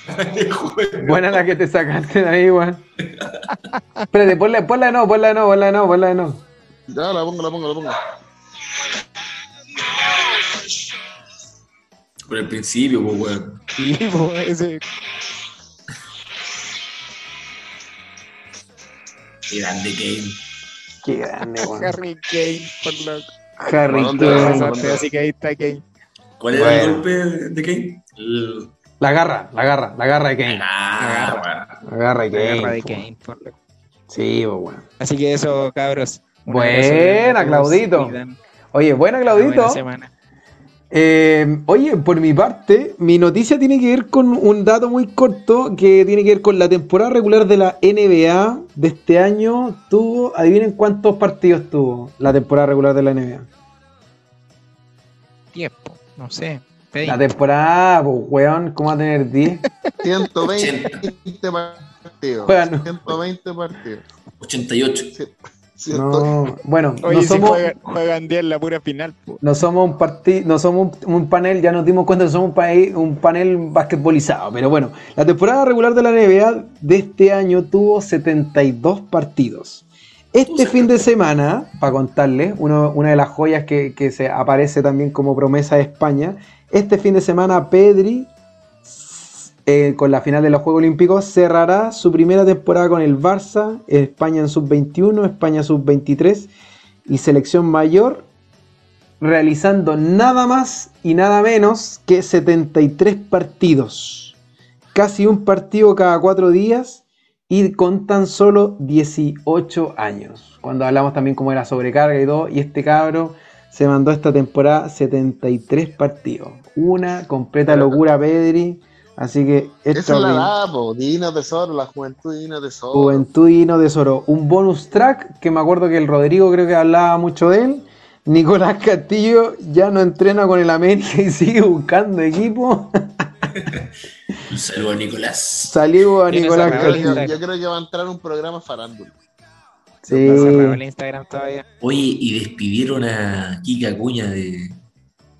Speaker 1: Buena la que te sacaste de ahí, weón. Espérate, ponla, ponla de no, ponla de no, ponla de no, ponla de no.
Speaker 2: Ya, la pongo, la pongo, la pongo.
Speaker 4: Por el principio, pues, weón.
Speaker 3: Sí, po, ese-
Speaker 4: Qué grande Kane.
Speaker 1: Qué grande, weón.
Speaker 3: Harry Kane, por loco.
Speaker 1: Harry Kane.
Speaker 3: Así que ahí está Kane.
Speaker 4: ¿Cuál era
Speaker 1: Bueno.
Speaker 4: el golpe de Kane? El...
Speaker 1: La garra, la garra, la garra de Kane.
Speaker 4: Ah,
Speaker 1: La garra de
Speaker 3: La
Speaker 1: Kane.
Speaker 3: guerra de. Kane, por loco.
Speaker 1: Sí, pues, weón.
Speaker 3: Así que eso, cabros.
Speaker 1: Buena, Claudito. Oye, buena,
Speaker 3: Una
Speaker 1: Claudito.
Speaker 3: buena semana.
Speaker 1: Eh, oye, por mi parte, mi noticia tiene que ver con un dato muy corto que tiene que ver con la temporada regular de la NBA de este año. Tuvo, adivinen cuántos partidos tuvo la temporada regular de la NBA.
Speaker 3: Tiempo, no sé.
Speaker 1: La
Speaker 3: 20.
Speaker 1: temporada, pues, weón, ¿cómo va a tener 10?
Speaker 2: 120 partidos.
Speaker 1: Juegan.
Speaker 2: 120 partidos.
Speaker 4: 88.
Speaker 2: Sí, sí,
Speaker 1: No, bueno,
Speaker 3: Oye,
Speaker 1: no
Speaker 3: si
Speaker 1: somos,
Speaker 3: juegan, juegan 10 en la pura final. po.
Speaker 1: no somos un partido, no somos un, un panel, ya nos dimos cuenta que somos un, país- un panel basquetbolizado, pero bueno, la temporada regular de la NBA de este año tuvo 72 partidos. Este fin de semana, para contarles, uno- una de las joyas que, que se aparece también como promesa de España, este fin de semana Pedri, eh, con la final de los Juegos Olímpicos, cerrará su primera temporada con el Barça, España en sub-21, España sub-23 y selección mayor realizando nada más y nada menos que 73 partidos. Casi un partido cada cuatro días y con tan solo 18 años. Cuando hablamos también como era sobrecarga y todo, y este cabro se mandó esta temporada 73 partidos. Una completa locura, Pedri. Así que
Speaker 2: Esa es la edad, po, Divino Tesoro, la juventud Divino Tesoro.
Speaker 1: Juventud Divino Tesoro. Un bonus track que me acuerdo que el Rodrigo creo que hablaba mucho de él. Nicolás Castillo ya no entrena con el América y sigue buscando equipo.
Speaker 4: Un saludo a Nicolás.
Speaker 1: Saludos a Nicolás
Speaker 3: esa
Speaker 2: Yo creo,
Speaker 1: Castillo.
Speaker 2: que, yo creo que va a entrar un programa farándula.
Speaker 1: Sí.
Speaker 3: Está cerrado el Instagram todavía.
Speaker 4: Oye, y despidieron a Kika Acuña de,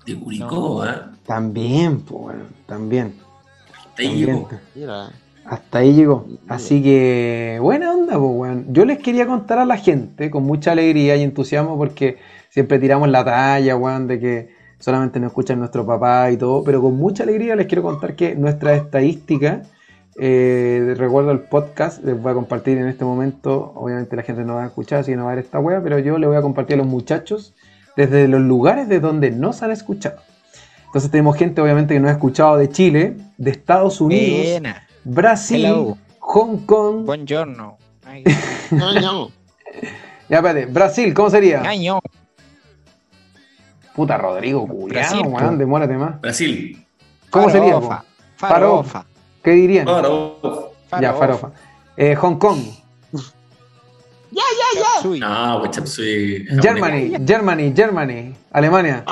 Speaker 4: de Curicó, ¿ah?
Speaker 1: También, pues bueno, también.
Speaker 4: Hasta ahí
Speaker 1: también.
Speaker 4: llegó.
Speaker 2: Mira,
Speaker 1: Hasta ahí llegó. Así que, buena onda, pues, weón. Yo les quería contar a la gente con mucha alegría y entusiasmo porque siempre tiramos la talla, weón, de que solamente nos escuchan nuestro papá y todo, pero con mucha alegría les quiero contar que nuestra estadística, eh, recuerdo el podcast, les voy a compartir en este momento, obviamente la gente no va a escuchar, así que no va a ver esta wea, pero yo le voy a compartir a los muchachos desde los lugares de donde nos han escuchado. Entonces tenemos gente obviamente que nos ha escuchado de Chile, de Estados Unidos. Brasil,
Speaker 3: Hello.
Speaker 1: Hong Kong.
Speaker 3: Buongiorno. Ay,
Speaker 2: no, no.
Speaker 1: Ya, espérate. Brasil, ¿cómo sería?
Speaker 3: Caño.
Speaker 1: Puta, Rodrigo,
Speaker 3: Brasil,
Speaker 1: weón, demórate más.
Speaker 4: Brasil.
Speaker 1: ¿Cómo sería?
Speaker 3: Farofa. Farofa.
Speaker 1: ¿Qué dirían?
Speaker 4: Faro.
Speaker 1: Ya, farofa. Eh, Hong Kong,
Speaker 3: Chapsui.
Speaker 4: No, pues Chapsui.
Speaker 1: Germany, Germany, Germany, Alemania,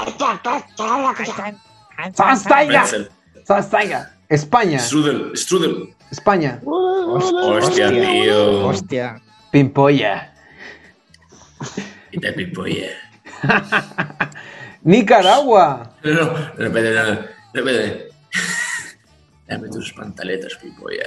Speaker 1: Sansteiger. Sansteiger, España,
Speaker 4: Strudel. Strudel.
Speaker 1: España,
Speaker 4: Hostia, tío.
Speaker 3: Hostia.
Speaker 1: Pimpolla,
Speaker 4: Y te pipolla.
Speaker 1: Nicaragua,
Speaker 4: No, no, repete, no, no, repete. Dame tus pantaletas, pipolla.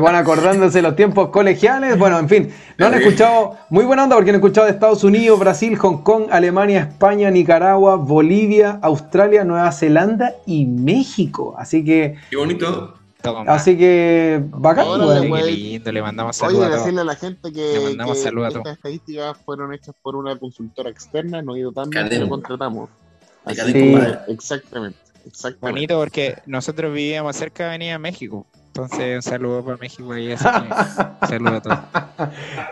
Speaker 1: Bueno, acordándose los tiempos colegiales. Bueno, en fin, no han escuchado, muy buena onda porque han escuchado de Estados Unidos, Brasil, Hong Kong, Alemania, España, Nicaragua, Bolivia, Australia, Nueva Zelanda y México. Así que,
Speaker 4: Qué bonito.
Speaker 1: Así que, bacán,
Speaker 3: Qué lindo, le mandamos
Speaker 2: Oye,
Speaker 3: saludos a todos.
Speaker 2: decirle a la gente que,
Speaker 3: Le mandamos
Speaker 2: que
Speaker 3: saludos a todos.
Speaker 2: estas estadísticas fueron hechas por una consultora externa, no ha ido tan bien, pero contratamos. Así
Speaker 1: Sí.
Speaker 2: exactamente.
Speaker 3: Bonito porque nosotros vivíamos cerca de Avenida México. Entonces, un saludo para México ahí. así que, saludo a todos.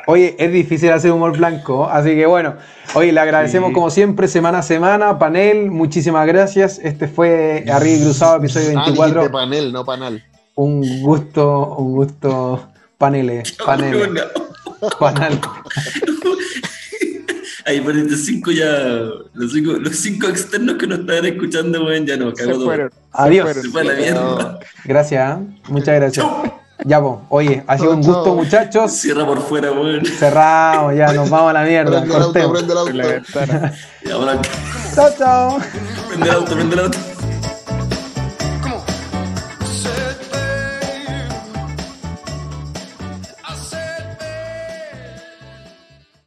Speaker 1: Oye, es difícil hacer humor blanco, así que bueno, oye, le agradecemos
Speaker 2: Sí.
Speaker 1: como siempre, semana a semana, panel, muchísimas gracias. Este fue Arriba y Cruzado, episodio
Speaker 2: Ah,
Speaker 1: 24.
Speaker 2: dijiste panel, no panal.
Speaker 1: Un gusto, un gusto, paneles, paneles, panal.
Speaker 4: Ahí cinco ya. Los cinco, los cinco externos que nos estaban escuchando, weón, ya no,
Speaker 3: Se
Speaker 4: cagó todo.
Speaker 3: fueron. se
Speaker 1: Adiós.
Speaker 3: fueron.
Speaker 4: Se fue la mierda.
Speaker 1: Gracias, ¿eh? muchas gracias. Ya, pues, oye, ha sido un
Speaker 2: Chao,
Speaker 1: gusto,
Speaker 2: chao.
Speaker 1: muchachos.
Speaker 4: Cierra por fuera, weón.
Speaker 1: Cerramos, ya, nos vamos a la mierda.
Speaker 2: Prende el auto, prende el auto.
Speaker 1: Chao, chao.
Speaker 4: prende el auto, prende el auto.